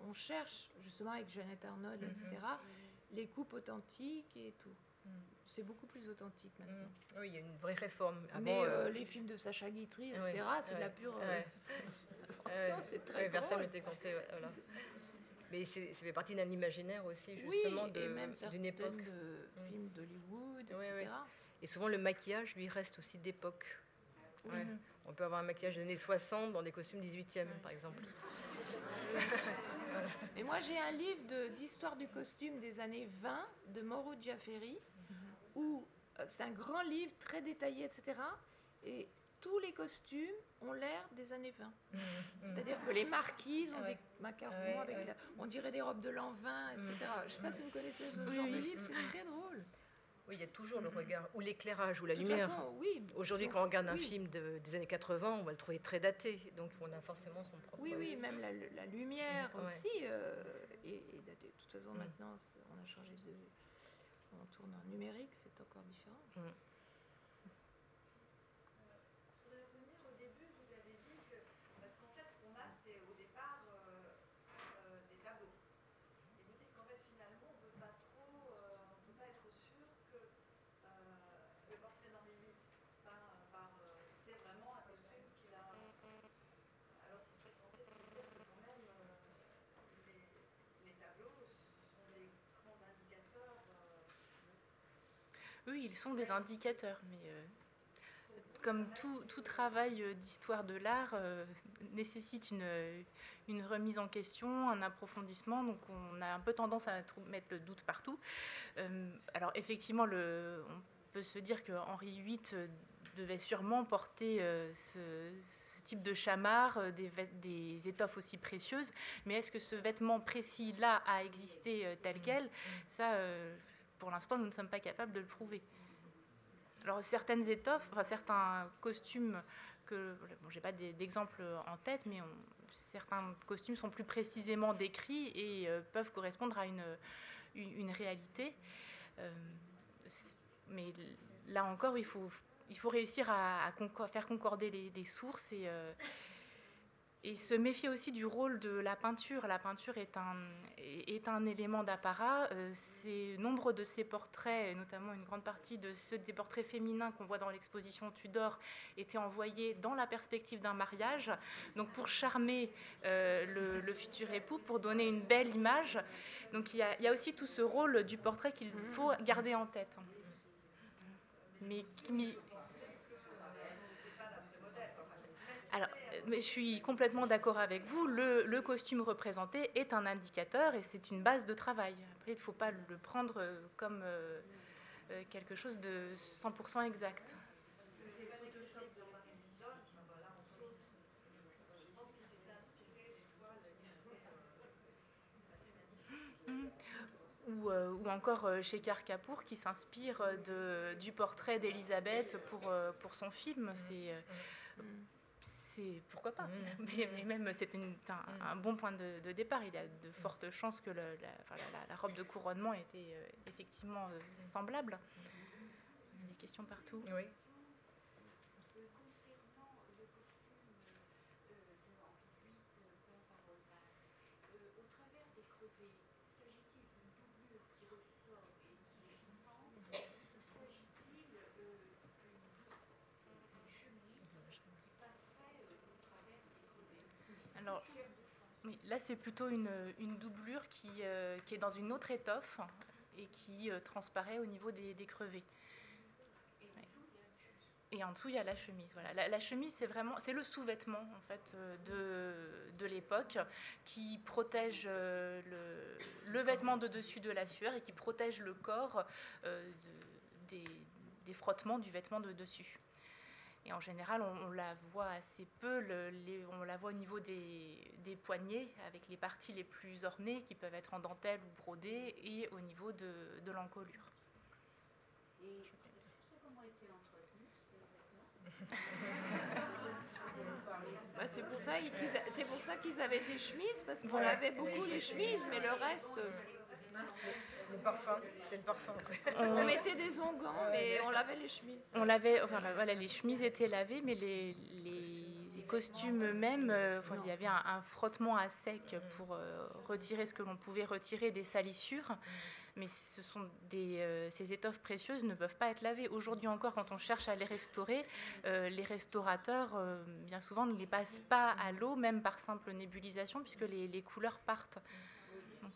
on, cherche, justement avec Jeannette Arnold, etc., mm-hmm. les coupes authentiques et tout. Mm. C'est beaucoup plus authentique maintenant. Mm. Oui, il y a une vraie réforme. Mais euh, euh, les films de Sacha Guitry, etc., c'est de la pure euh, c'est très Personne n'était compté, voilà. Mais ça fait partie d'un imaginaire aussi, justement, oui, d'une époque. de mm. films d'Hollywood, etc. Et souvent, le maquillage, lui, reste aussi d'époque. On peut avoir un maquillage des années 60 dans des costumes 18e, par exemple. Mais moi, j'ai un livre d'histoire du costume des années 20 de Mauro Giaferi, où euh, c'est un grand livre très détaillé, etc. Et tous les costumes ont l'air des années 20. Mmh, mmh. C'est-à-dire que les marquises ont des macarons avec, on dirait des robes de l'an 20, etc. Je ne sais pas si vous connaissez ce genre de livre, c'est très drôle. Oui, il y a toujours le regard, ou l'éclairage, ou la lumière. oui, Aujourd'hui, quand on regarde un film des années 80, on va le trouver très daté. Donc, on a forcément son propre. Oui, oui, même la, lumière aussi euh, est, datée. De toute façon, mm. maintenant, on a changé de. On tourne en numérique, c'est encore différent. Mm. Oui, ils sont des indicateurs, mais euh, comme tout, tout travail d'histoire de l'art nécessite une, une, remise en question, un approfondissement, donc on a un peu tendance à mettre le doute partout. alors effectivement, le, on peut se dire que Henri VIII devait sûrement porter ce type de chamard, euh, des, des, étoffes aussi précieuses. Mais est-ce que ce vêtement précis-là a existé euh, tel quel? Ça, euh, pour l'instant, nous ne sommes pas capables de le prouver. Alors certaines étoffes, enfin, certains costumes que, bon, j'ai pas d'exemple en tête, mais certains costumes sont plus précisément décrits et peuvent correspondre à une, une, réalité. mais là encore, il faut, il faut réussir à, faire concorder les, sources et, euh, et, se méfier aussi du rôle de la peinture. La peinture est un, est un élément d'apparat. Euh, nombre de ces portraits, notamment une grande partie de ceux des portraits féminins qu'on voit dans l'exposition Tudor, étaient envoyés dans la perspective d'un mariage, donc pour charmer euh, le, futur époux, pour donner une belle image. Donc il y, a, il y a aussi tout ce rôle du portrait qu'il faut garder en tête. Mais qui, Alors, euh, mais je suis complètement d'accord avec vous. Le, costume représenté est un indicateur et c'est une base de travail. Après, il ne faut pas le prendre euh, comme euh, quelque chose de 100% exact. Ou, ou, encore chez Kapoor qui s'inspire du portrait d'Elisabeth pour, pour son film. C'est pourquoi pas. Mmh. Mais, même c'est un, un, bon point de, départ. Il y a de fortes chances que la, la, robe de couronnement était euh, effectivement euh, semblable. Il y a des questions partout. Oui. là, c'est plutôt une, doublure qui, euh, qui, est dans une autre étoffe et qui euh, transparaît au niveau des, crevés. Et en dessous, il y a la chemise. Voilà. La, chemise, c'est vraiment, c'est le sous-vêtement en fait euh, de, l'époque qui protège le, vêtement de dessus de la sueur et qui protège le corps des, frottements du vêtement de dessus. Et en général, on, la voit assez peu, on la voit au niveau des, poignets, avec les parties les plus ornées qui peuvent être en dentelle ou brodées, et au niveau de, l'encolure. Et comment était bah, c'est pour ça qu'ils c'est pour ça qu'ils avaient des chemises parce qu'on avait beaucoup les chemises mais le reste le parfum, c'était le parfum. On mettait des onguents, mais on lavait les chemises. On lavait, enfin voilà, les chemises étaient lavées, mais les, les costumes eux-mêmes, euh, il y avait un, frottement à sec pour euh, retirer ce que l'on pouvait retirer des salissures. Mais ce sont des, euh, ces étoffes précieuses ne peuvent pas être lavées. Aujourd'hui encore, quand on cherche à les restaurer, les restaurateurs, bien souvent, ne les passent pas à l'eau, même par simple nébulisation, puisque les, les couleurs partent. Donc,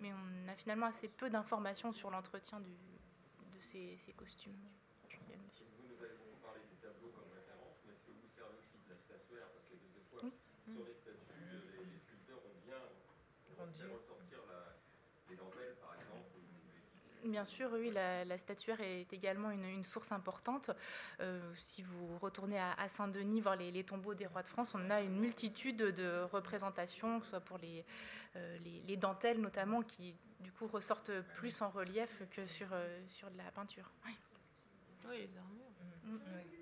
mais on a finalement assez peu d'informations sur l'entretien de ces, ces costumes. Vous nous avez beaucoup parlé du tableau comme référence, mais est-ce que vous servez aussi de la statuaire? Parce que quelquefois, oui. sur les statues, les, les, sculpteurs ont bien ressortir la, les dentelles, par exemple. Bien sûr, oui, la, statuaire est également une, source importante. Euh, si vous retournez à, Saint-Denis voir les, les, tombeaux des rois de France, on a une multitude de représentations, que ce soit pour les, euh, les, dentelles notamment, qui du coup ressortent plus en relief que sur, euh, sur de la peinture. Oui, oui les armures. Mmh. Oui.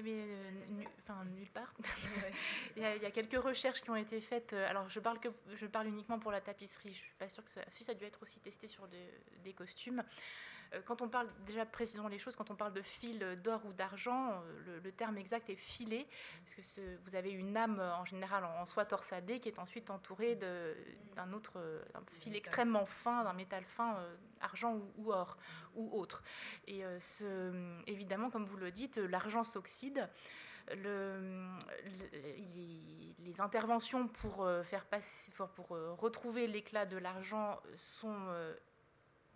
Eh bien, euh, enfin, nulle part. il, y a, quelques recherches qui ont été faites. Euh, alors, je parle, que, je parle uniquement pour la tapisserie. Je ne suis pas sûre que ça... Si, ça a dû être aussi testé sur des costumes. quand on parle, déjà précisons les choses, quand on parle de fil d'or ou d'argent, le, terme exact est filet, parce que vous avez une âme en général en, soie torsadée qui est ensuite entourée d'un autre fil extrêmement fin, d'un métal fin, argent ou, or ou autre. Et ce, évidemment, comme vous le dites, l'argent s'oxyde le, les, interventions pour, euh, euh, retrouver l'éclat de l'argent sont euh,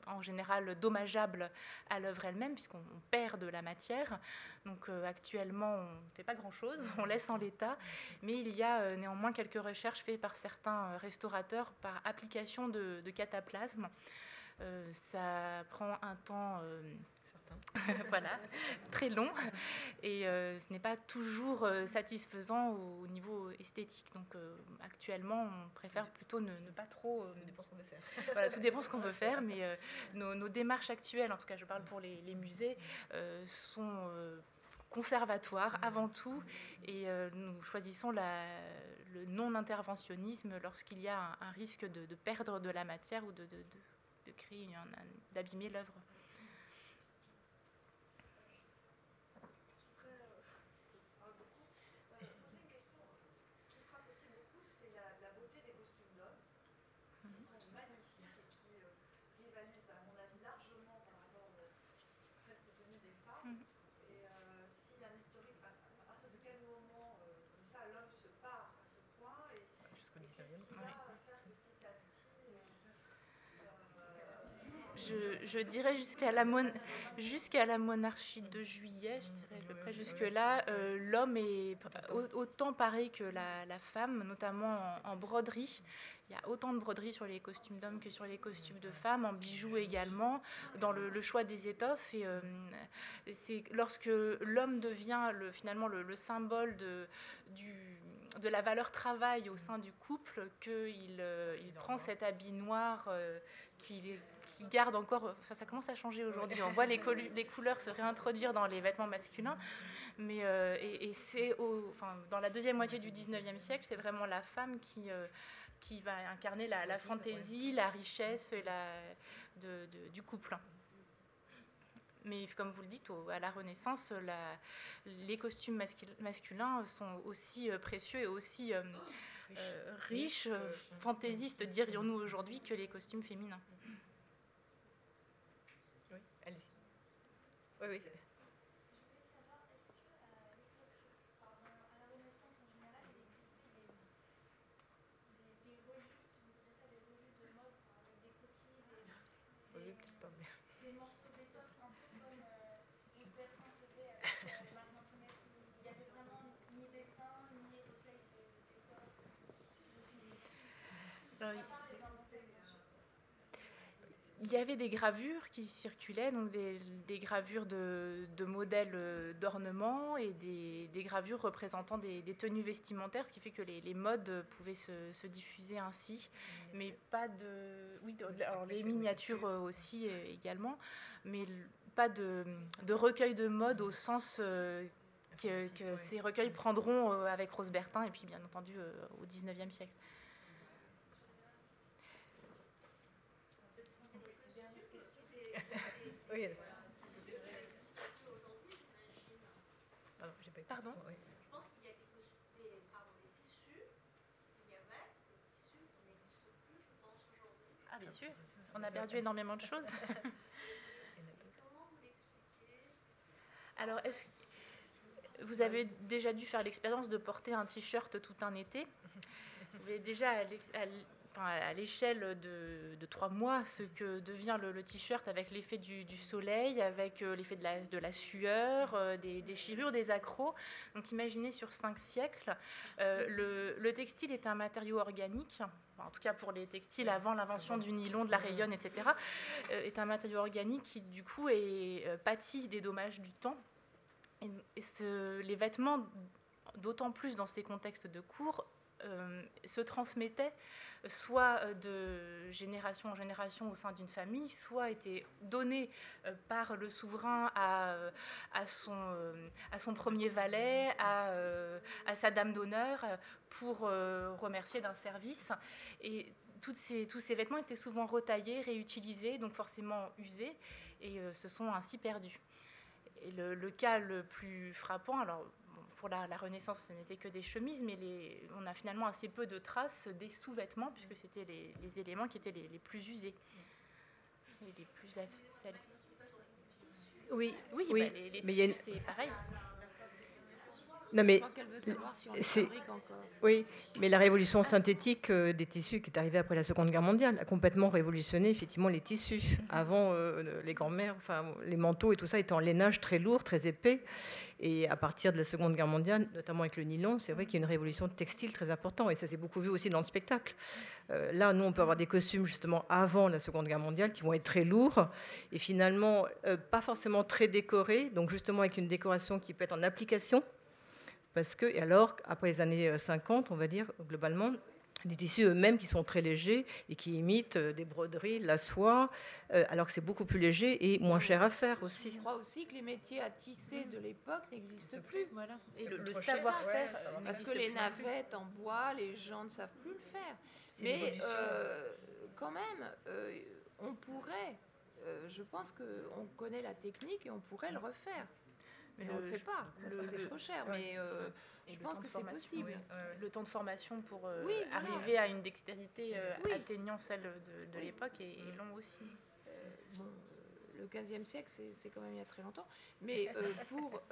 en général dommageables à l'œuvre elle-même, puisqu'on perd de la matière. Donc actuellement, on ne fait pas grand-chose, on laisse en l'état, mais il y a néanmoins quelques recherches faites par certains restaurateurs par application de, de cataplasme. Ça prend un temps voilà, très long. Et euh, ce n'est pas toujours euh, satisfaisant au, niveau esthétique. Donc euh, actuellement, on préfère plutôt ne, pas trop. tout dépend ce qu'on veut faire. voilà, tout dépend ce qu'on veut faire. Mais nos, démarches actuelles, en tout cas, je parle pour les, musées, sont conservatoires avant tout. Et nous choisissons la, le non-interventionnisme lorsqu'il y a un, risque de, perdre de la matière ou de, de créer, d'abîmer l'œuvre. Je, dirais jusqu'à la, jusqu'à la monarchie de juillet, je dirais à peu près jusque-là, euh, l'homme est autant pareil que la, femme, notamment en, broderie. Il y a autant de broderie sur les costumes d'hommes que sur les costumes de femmes, en bijoux également, dans le, choix des étoffes. Et euh, c'est lorsque l'homme devient le, finalement le, symbole de, de la valeur travail au sein du couple qu'il euh, prend cet habit noir qui qui garde encore. ça commence à changer aujourd'hui. On voit les, les, couleurs se réintroduire dans les vêtements masculins. Mais, euh, et, c'est enfin, dans la deuxième moitié du 19e siècle, c'est vraiment la femme qui, euh, qui va incarner la, fantaisie, la richesse la, de, du couple. Mais comme vous le dites, à la Renaissance, la, les costumes masculins sont aussi euh, précieux et aussi riches, fantaisistes, dirions-nous aujourd'hui, que les costumes féminins. Oui, oui. Y avait des gravures qui circulaient, donc des, gravures de, modèles euh, d'ornement et des, gravures représentant des, tenues vestimentaires, ce qui fait que les, modes pouvaient se, diffuser ainsi, mais pas de... Oui, alors les miniatures. aussi euh, également, mais pas de, recueil de mode au sens... Euh, que, que, ces recueils prendront avec Rose Bertin et puis bien entendu au XIXe siècle. Oui. Pardon, j'ai pas Pardon oui. Je pense qu'il y a des, des, pardon, des tissus, il y avait des tissus qui n'existent plus, je pense, aujourd'hui. Ah, bien sûr. On a perdu énormément de choses. Comment vous l'expliquez? Alors, est-ce que vous avez déjà dû faire l'expérience de porter un t-shirt tout un été? Vous avez déjà à l'échelle de, trois mois ce que devient le, t-shirt avec l'effet du, soleil, avec euh, l'effet de la, de la sueur, euh, des déchirures, des accros. Donc imaginez sur cinq siècles, euh, le, textile est un matériau organique, en tout cas pour les textiles avant l'invention du nylon, de la rayonne, etc., est un matériau organique qui du coup est pâti des dommages du temps. Et, ce, les vêtements, d'autant plus dans ces contextes de cours, se transmettaient soit euh, de génération en génération au sein d'une famille, soit été donné euh, par le souverain à, euh, son, premier valet, à, sa dame d'honneur, pour remercier d'un service. Et tous ces vêtements étaient souvent retaillés, réutilisés, donc forcément usés. et se sont ainsi perdus. Et le, cas le plus frappant, alors pour la, Renaissance, ce n'était que des chemises, mais on a finalement assez peu de traces des sous-vêtements, puisque c'était les, éléments qui étaient les, plus usés, les plus Oui, oui, oui. Bah, les, mais c'est pareil. Non, mais c'est oui, mais la révolution synthétique euh, des tissus qui est arrivée après la Seconde Guerre mondiale a complètement révolutionné effectivement les tissus. Avant, euh, les grands-mères, enfin les manteaux et tout ça étaient en lainage très lourd, très épais. Et à partir de la Seconde Guerre mondiale, notamment avec le nylon, c'est vrai qu'il y a une révolution textile très importante. Et ça s'est beaucoup vu aussi dans le spectacle. Euh, là, nous, on peut avoir des costumes justement avant la Seconde Guerre mondiale qui vont être très lourds et finalement pas forcément très décorés. Donc justement avec une décoration qui peut être en application parce que, et alors, après les années 50, euh, on va dire, globalement, des tissus eux-mêmes qui sont très légers et qui imitent euh, des broderies, la soie, euh, alors que c'est beaucoup plus léger et moins cher à faire aussi. Je crois aussi que les métiers à tisser de l'époque n'existent plus. Voilà. Et le, savoir-faire, parce que les navettes en bois, les gens ne savent plus le faire. Mais quand même, on pourrait, je pense qu'on connaît la technique et on pourrait le refaire. Mais on ne le fait pas, parce que c'est trop cher. Mais euh, je pense que c'est possible. le temps de formation pour euh, arriver à une dextérité euh, atteignant celle de, l'époque est, long aussi. bon, le 15e siècle, c'est quand même il y a très longtemps. Mais pour.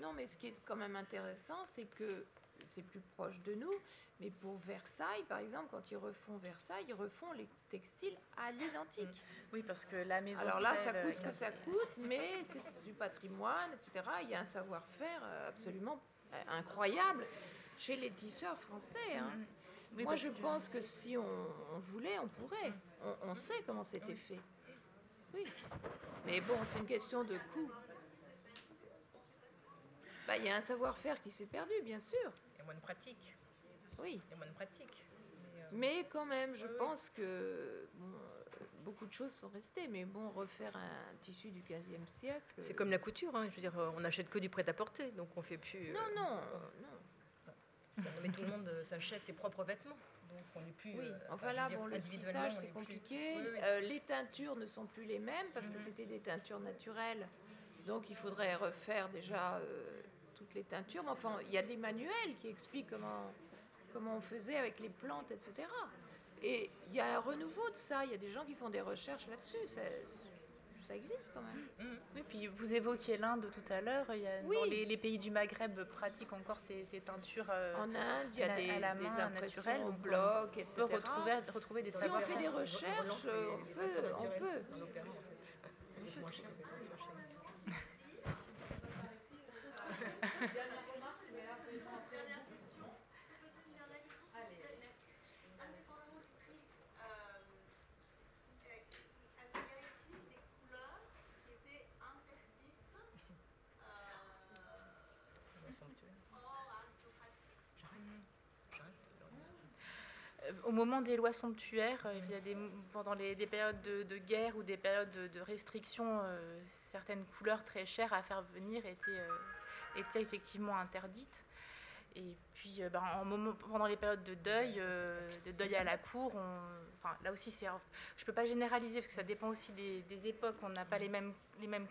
non, mais ce qui est quand même intéressant, c'est que c'est plus proche de nous. Mais pour Versailles, par exemple, quand ils refont Versailles, ils refont les textiles à l'identique. Oui, parce que la maison. Alors là, ça coûte ce que ça coûte, mais c'est du patrimoine, etc. Il y a un savoir-faire euh, absolument euh, incroyable chez les tisseurs français. Hein. Mm-hmm. Moi, je pense que si on, voulait, on pourrait. On, sait comment c'était fait. Oui. Mais bon, c'est une question de coût. Bah, il y a un savoir-faire qui s'est perdu, bien sûr. Il y a moins de pratique. Oui. Moins de pratique. Mais, euh, quand même, je pense que beaucoup de choses sont restées. Mais bon, refaire un tissu du 15e siècle. C'est comme la couture. Hein. Je veux dire, on n'achète que du prêt-à-porter. Donc on fait plus. Non, euh, non, non. mais tout le monde euh, s'achète ses propres vêtements. Donc on n'est plus. Oui, enfin là, bon, le tissage, c'est compliqué. les teintures ne sont plus les mêmes parce que mhm. c'était des teintures naturelles. Donc il faudrait refaire déjà toutes les teintures. Mais enfin, il y a des manuels qui expliquent comment comment on faisait avec les plantes, etc. Et il y a un renouveau de ça. Il y a des gens qui font des recherches là-dessus. Ça, existe quand même. Oui, mmh. puis vous évoquiez l'Inde tout à l'heure. Il y a, Dans les, pays du Maghreb pratiquent encore ces, teintures. Euh, en Inde, il y a des, à la main, naturelles, au bloc, etc. On peut retrouver, retrouver des Si on fait des recherches, on peut. On peut. Au moment des lois somptuaires, euh, pendant les, des périodes de, guerre ou des périodes de, restriction, euh, certaines couleurs très chères à faire venir étaient, euh, effectivement interdites. Et puis, ben, pendant les périodes de deuil, de à la cour, là aussi, je ne peux pas généraliser parce que ça dépend aussi des, époques. On n'a pas les mêmes,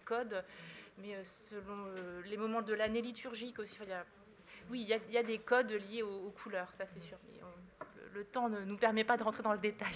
codes, mais selon les moments de l'année liturgique aussi, oui, il y, a, des codes liés aux, couleurs, ça c'est sûr le temps ne nous permet pas de rentrer dans le détail.